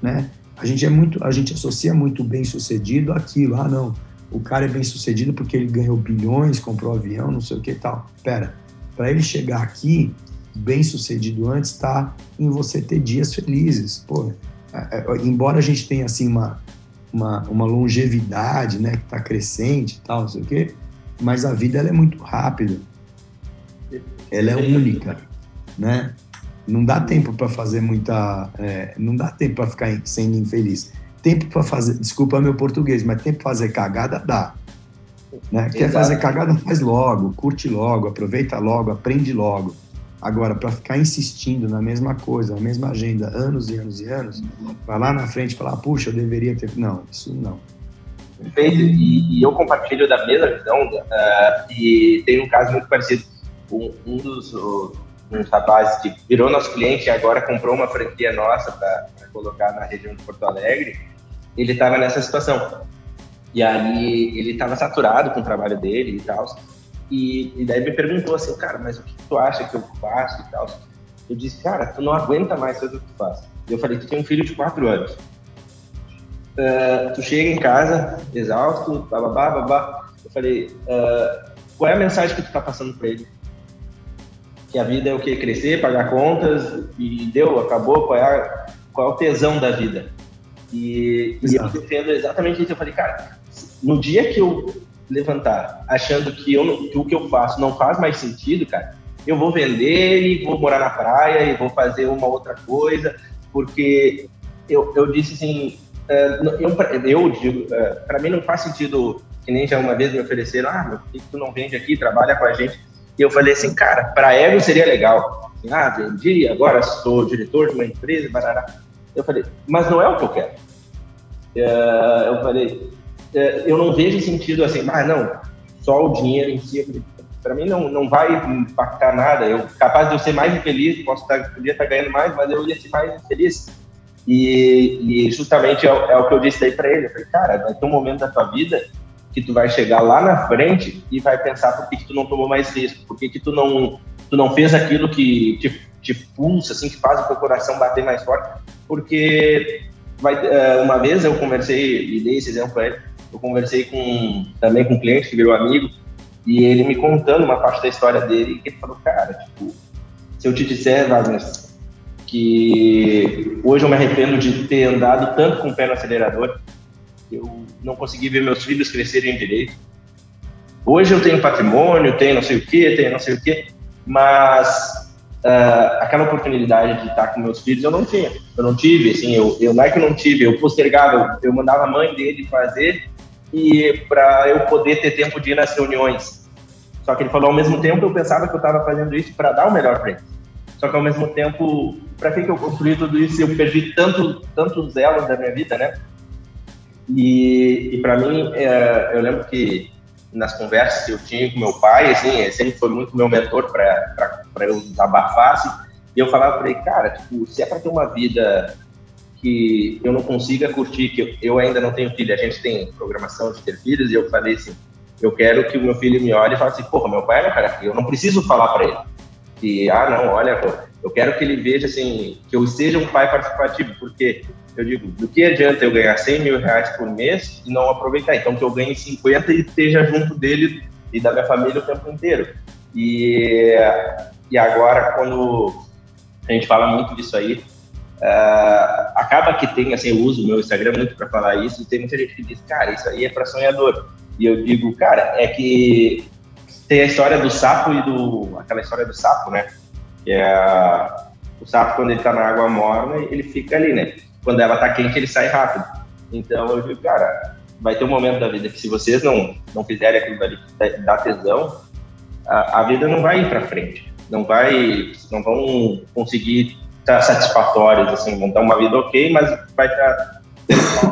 né? A gente é muito, a gente associa muito bem sucedido àquilo. Ah, não, o cara é bem sucedido porque ele ganhou bilhões, comprou avião, não sei o que e tal. Pera, para ele chegar aqui bem sucedido antes está em você ter dias felizes. Pô, é, é, embora a gente tenha assim uma uma, uma longevidade, né, que está crescente e tal, não sei o quê, mas a vida ela é muito rápida. Ela é única, né? Não dá tempo para fazer muita, é, não dá tempo para ficar sendo infeliz. tempo para fazer, desculpa meu português, mas tempo para fazer cagada dá. Né? Quer fazer cagada, faz logo, curte logo, aproveita logo, aprende logo. Agora, para ficar insistindo na mesma coisa, na mesma agenda, anos e anos e anos, vai lá na frente falar, puxa, eu deveria ter. Não, isso não. Perfeito, e, e eu compartilho da mesma visão, uh, e tem um caso muito parecido. Um, um dos um rapazes que virou nosso cliente e agora comprou uma franquia nossa para colocar na região de Porto Alegre, ele estava nessa situação. E aí ele estava saturado com o trabalho dele e tal. E, e, daí me perguntou assim, cara, mas o que tu acha que eu faço e tal? Eu disse, cara, tu não aguenta mais fazer o que tu faz. Eu falei, tu tem um filho de quatro anos. Uh, tu chega em casa, exausto, babá, babá. Eu falei, uh, qual é a mensagem que tu tá passando para ele? Que a vida é o que? Crescer, pagar contas e deu, acabou, qual é, a, qual é o tesão da vida? E, e eu defendo exatamente isso. Eu falei, cara, no dia que eu levantar achando que, eu, que o que eu faço não faz mais sentido, cara, eu vou vender e vou morar na praia e vou fazer uma outra coisa, porque eu, eu disse assim, uh, eu, eu digo, uh, para mim não faz sentido, que nem já uma vez me ofereceram, ah, por que tu não vende aqui, trabalha com a gente? E eu falei assim, cara, para ego seria legal. Assim, ah, vendi, agora sou diretor de uma empresa, barará. Eu falei, mas não é o que eu quero. Uh, eu falei, é, eu não vejo sentido assim, ah, não, só o dinheiro em si, para mim não, não vai impactar nada. Eu capaz de eu ser mais infeliz, posso estar, podia estar ganhando mais, mas eu ia ser mais infeliz. E, e justamente é, é, o que eu disse aí para ele. Eu falei, cara, vai ter um momento da tua vida que tu vai chegar lá na frente e vai pensar por que, que tu não tomou mais risco, por que, que tu não tu não fez aquilo que te, te pulsa, assim, que faz o teu coração bater mais forte, porque vai, é, uma vez eu conversei e dei esse exemplo para ele, eu conversei com também com um cliente que virou amigo e ele me contando uma parte da história dele que ele falou, cara, tipo, se eu te disser, Wagner, que hoje eu me arrependo de ter andado tanto com o pé no acelerador, eu não consegui ver meus filhos crescerem direito. Hoje eu tenho patrimônio, tenho não sei o que, tenho não sei o que, mas uh, aquela oportunidade de estar com meus filhos eu não tinha, eu não tive, assim, eu, eu não é que eu não tive, eu postergava, eu, eu mandava a mãe dele fazer e para eu poder ter tempo de ir nas reuniões. Só que ele falou ao mesmo tempo, eu pensava que eu estava fazendo isso para dar o melhor para ele. Só que ao mesmo tempo, para que, que eu construí tudo isso? Eu perdi tanto, tantos elos da minha vida, né? E, e para mim, é, eu lembro que nas conversas que eu tinha com meu pai, assim, sempre foi muito meu mentor para eu desabafar, assim, e eu falava para ele, cara, tipo, se é para ter uma vida que eu não consiga curtir, que eu, ainda não tenho filho, a gente tem programação de ter filhos, e eu falei assim, eu quero que o meu filho me olhe e fale assim, porra, meu pai é meu cara, eu não preciso falar para ele que, ah, não, olha, eu quero que ele veja, assim, que eu seja um pai participativo, porque eu digo, do que adianta eu ganhar 100 mil reais por mês e não aproveitar? Então, que eu ganhe 50 e esteja junto dele e da minha família o tempo inteiro. E, e agora, quando a gente fala muito disso aí, Uh, acaba que tem, assim, eu uso o meu Instagram muito para falar isso, e tem muita gente que diz, cara, isso aí é para sonhador. E eu digo, cara, é que tem a história do sapo e do. aquela história do sapo, né? Que é o sapo, quando ele tá na água morna, ele fica ali, né? Quando ela tá quente, ele sai rápido. Então eu digo, cara, vai ter um momento da vida que se vocês não, não fizerem aquilo ali que dá tesão, a, a vida não vai ir para frente. Não vai, não vão conseguir estar satisfatórios, assim, vão dar uma vida ok, mas vai estar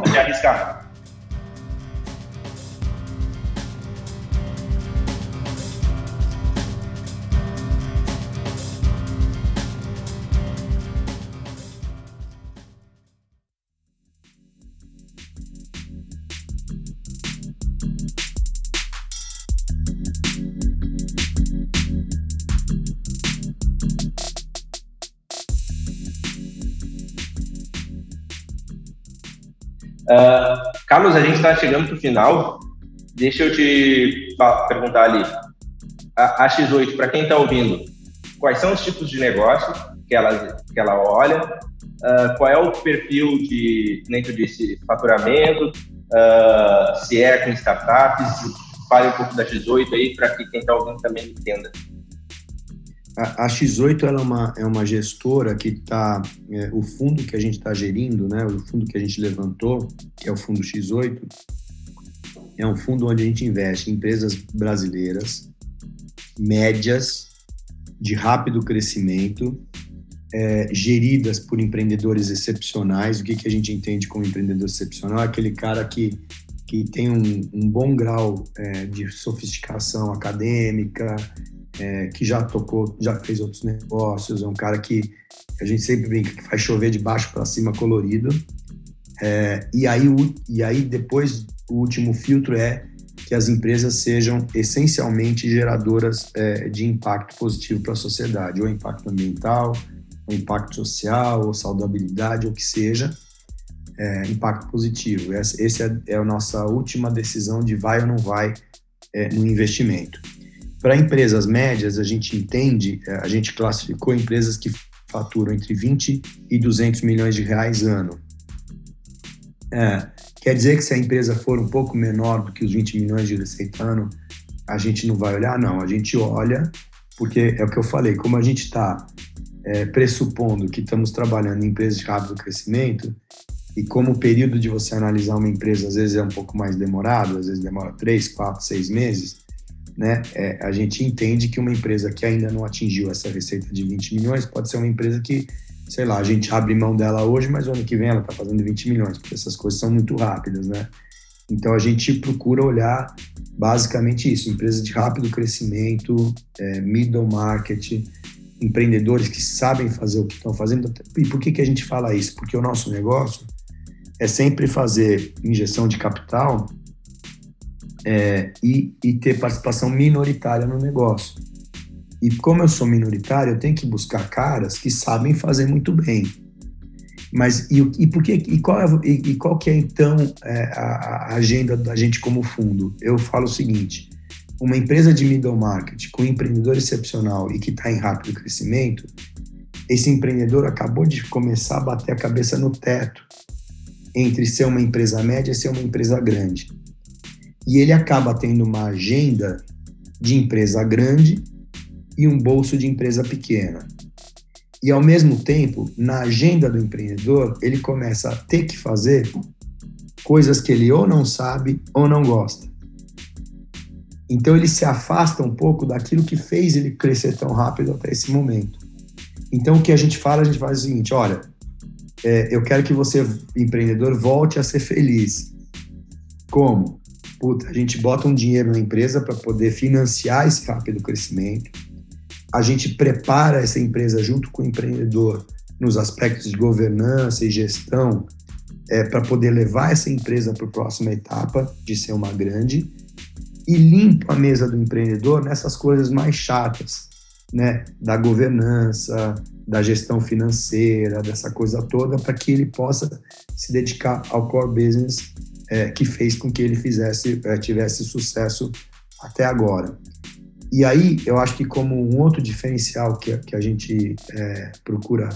de arriscar. Carlos, a gente está chegando para o final. Deixa eu te perguntar ali. A, a X8, para quem está ouvindo, quais são os tipos de negócio que ela, que ela olha? Uh, qual é o perfil de, nem tu disse, faturamento? Uh, se é com startups? Fale um pouco da X8 aí para que quem está ouvindo também entenda. A, a X8 ela é, uma, é uma gestora que está, é, o fundo que a gente está gerindo, né, o fundo que a gente levantou, que é o fundo X8, é um fundo onde a gente investe em empresas brasileiras, médias, de rápido crescimento, é, geridas por empreendedores excepcionais. O que, que a gente entende como empreendedor excepcional? É aquele cara que, que tem um, um bom grau é, de sofisticação acadêmica, é, que já tocou, já fez outros negócios, é um cara que a gente sempre brinca que faz chover de baixo para cima colorido. É, e, aí, e aí, depois, o último filtro é que as empresas sejam essencialmente geradoras é, de impacto positivo para a sociedade, ou impacto ambiental, ou impacto social, ou saudabilidade, ou o que seja, é, impacto positivo. Essa, essa é, é, a nossa última decisão de vai ou não vai é, no investimento. Para empresas médias, a gente entende, é, a gente classificou empresas que faturam entre 20 e 200 milhões de reais ano. É, quer dizer que se a empresa for um pouco menor do que os 20 milhões de receita ano, a gente não vai olhar? Não, a gente olha, porque é o que eu falei, como a gente está é, pressupondo que estamos trabalhando em empresas de rápido crescimento, e como o período de você analisar uma empresa às vezes é um pouco mais demorado, às vezes demora três, quatro, seis meses, né? É, a gente entende que uma empresa que ainda não atingiu essa receita de 20 milhões pode ser uma empresa que, sei lá, a gente abre mão dela hoje, mas ano que vem ela está fazendo 20 milhões, porque essas coisas são muito rápidas, né? Então a gente procura olhar basicamente isso: empresas de rápido crescimento, é, middle market, empreendedores que sabem fazer o que estão fazendo. E por que, que a gente fala isso? Porque o nosso negócio é sempre fazer injeção de capital é, e, e ter participação minoritária no negócio. E como eu sou minoritário, eu tenho que buscar caras que sabem fazer muito bem. Mas e, e por que e qual, é, e, e qual que é então é, a, a, agenda da gente como fundo? Eu falo o seguinte: uma empresa de middle market com um empreendedor excepcional e que está em rápido crescimento, esse empreendedor acabou de começar a bater a cabeça no teto entre ser uma empresa média e ser uma empresa grande e ele acaba tendo uma agenda de empresa grande e um bolso de empresa pequena. E ao mesmo tempo, na agenda do empreendedor, ele começa a ter que fazer coisas que ele ou não sabe ou não gosta. Então ele se afasta um pouco daquilo que fez ele crescer tão rápido até esse momento. Então o que a gente fala, a gente faz o seguinte: olha, é, eu quero que você, empreendedor, volte a ser feliz. Como? Puta, a gente bota um dinheiro na empresa para poder financiar esse rápido crescimento. A gente prepara essa empresa junto com o empreendedor nos aspectos de governança e gestão é, para poder levar essa empresa para a próxima etapa de ser uma grande e limpa a mesa do empreendedor nessas coisas mais chatas, né, da governança, da gestão financeira, dessa coisa toda, para que ele possa se dedicar ao core business é, que fez com que ele fizesse, é, tivesse sucesso até agora. E aí, eu acho que como um outro diferencial que, que a gente é, procura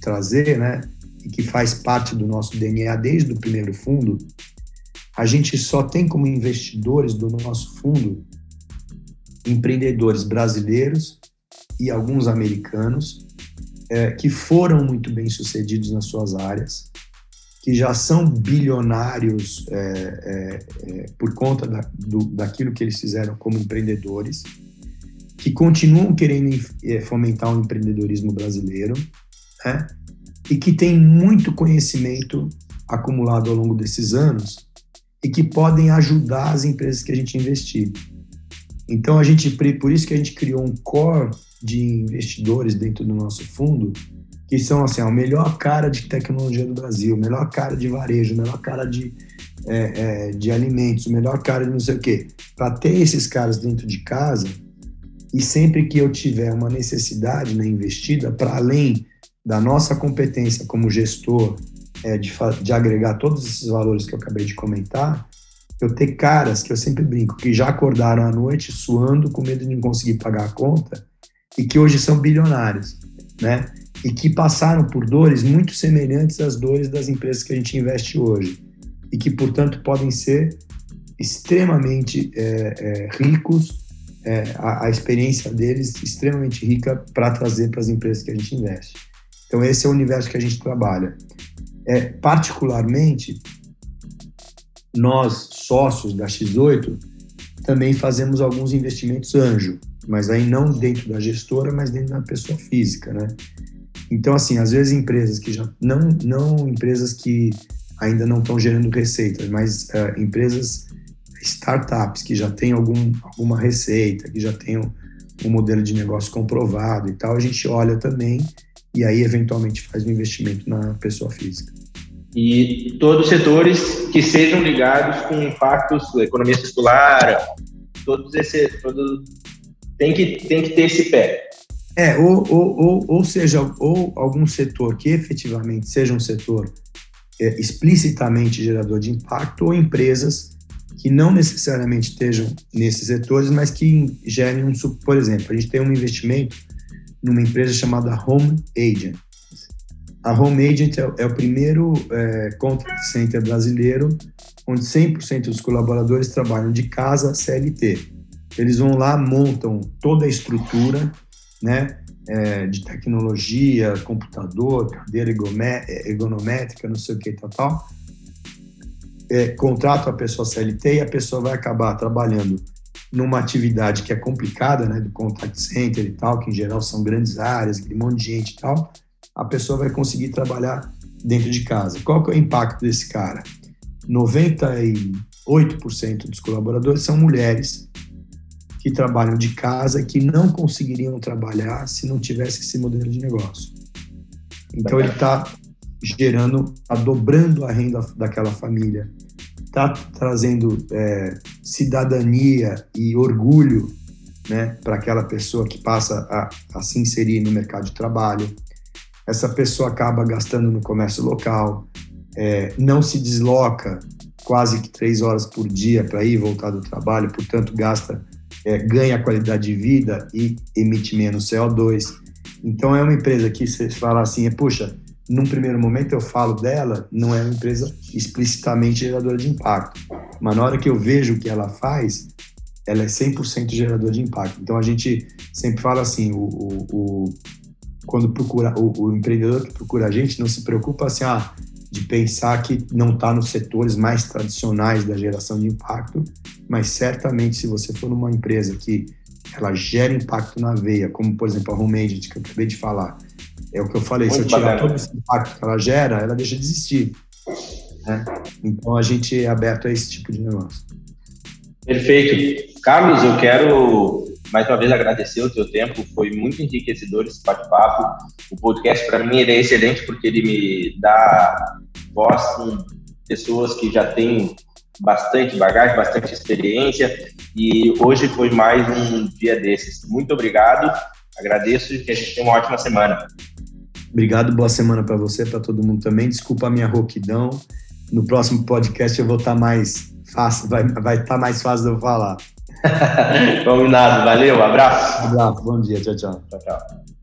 trazer, né, e que faz parte do nosso DNA desde o primeiro fundo, a gente só tem como investidores do nosso fundo empreendedores brasileiros e alguns americanos é, que foram muito bem sucedidos nas suas áreas, que já são bilionários é, é, é, por conta da, do, daquilo que eles fizeram como empreendedores, que continuam querendo é, fomentar o empreendedorismo brasileiro, né? e que tem muito conhecimento acumulado ao longo desses anos e que podem ajudar as empresas que a gente investir. Então a gente por isso que a gente criou um core de investidores dentro do nosso fundo que são assim, a melhor cara de tecnologia do Brasil, melhor cara de varejo, melhor cara de, é, é, de alimentos, melhor cara de não sei o quê. Para ter esses caras dentro de casa, e sempre que eu tiver uma necessidade na né, investida, para além da nossa competência como gestor é, de, de agregar todos esses valores que eu acabei de comentar, eu ter caras que eu sempre brinco, que já acordaram à noite suando com medo de não conseguir pagar a conta e que hoje são bilionários, né? E que passaram por dores muito semelhantes às dores das empresas que a gente investe hoje e que, portanto, podem ser extremamente é, é, ricos é, a, a, experiência deles extremamente rica para trazer para as empresas que a gente investe. Então, esse é o universo que a gente trabalha. É, particularmente, nós, sócios da X8, também fazemos alguns investimentos anjo, mas aí não dentro da gestora, mas dentro da pessoa física, né? Então, assim, às vezes empresas que já não, não empresas que ainda não estão gerando receitas, mas uh, empresas startups que já têm algum, alguma receita, que já têm um, um modelo de negócio comprovado e tal, a gente olha também e aí eventualmente faz um investimento na pessoa física. E todos os setores que sejam ligados com impactos, economia circular, todos esse, todos, tem que tem que ter esse pé. É, ou, ou, ou, ou seja, ou algum setor que efetivamente seja um setor é, explicitamente gerador de impacto, ou empresas que não necessariamente estejam nesses setores, mas que gerem um, por exemplo, a gente tem um investimento numa empresa chamada Home Agent. A Home Agent é, é o primeiro é, contact center brasileiro onde 100% dos colaboradores trabalham de casa CLT. Eles vão lá, montam toda a estrutura, né, é, de tecnologia, computador, cadeira ergonométrica, não sei o que, tal, tal, é, contrato a pessoa CLT e a pessoa vai acabar trabalhando numa atividade que é complicada, né, do contact center e tal, que em geral são grandes áreas, aquele monte de gente e tal, a pessoa vai conseguir trabalhar dentro de casa. Qual que é o impacto desse cara? 98% dos colaboradores são mulheres que trabalham de casa que não conseguiriam trabalhar se não tivesse esse modelo de negócio. Então ele está gerando, está dobrando a renda daquela família, está trazendo é, cidadania e orgulho né, para aquela pessoa que passa a, a, se inserir no mercado de trabalho. Essa pessoa acaba gastando no comércio local, é, não se desloca quase que três horas por dia para ir e voltar do trabalho, portanto gasta, é, ganha qualidade de vida e emite menos CO2. Então é uma empresa que você fala assim, puxa, num primeiro momento eu falo dela, não é uma empresa explicitamente geradora de impacto, mas na hora que eu vejo o que ela faz, ela é 100% geradora de impacto. Então a gente sempre fala assim, o, o, o quando procura o, o, empreendedor que procura a gente não se preocupa assim, ah, de pensar que não está nos setores mais tradicionais da geração de impacto, mas certamente se você for numa empresa que ela gera impacto na veia, como por exemplo a Home Agent que eu acabei de falar, é o que eu falei, Muito se eu tirar todo esse impacto que ela gera, ela deixa de existir. Né? Então a gente é aberto a esse tipo de negócio. Perfeito. Carlos, eu quero mais uma vez agradecer o teu tempo, foi muito enriquecedor esse bate-papo. O podcast para mim ele é excelente porque ele me dá voz com pessoas que já têm bastante bagagem, bastante experiência e hoje foi mais um dia desses. Muito obrigado, agradeço e que a gente tenha uma ótima semana. Obrigado, boa semana para você, para todo mundo também. Desculpa a minha rouquidão. No próximo podcast eu vou estar tá mais fácil, vai estar tá mais fácil de eu falar. <laughs> Combinado, valeu, abraço. Um abraço, bom dia, tchau, tchau. Tchau, tchau.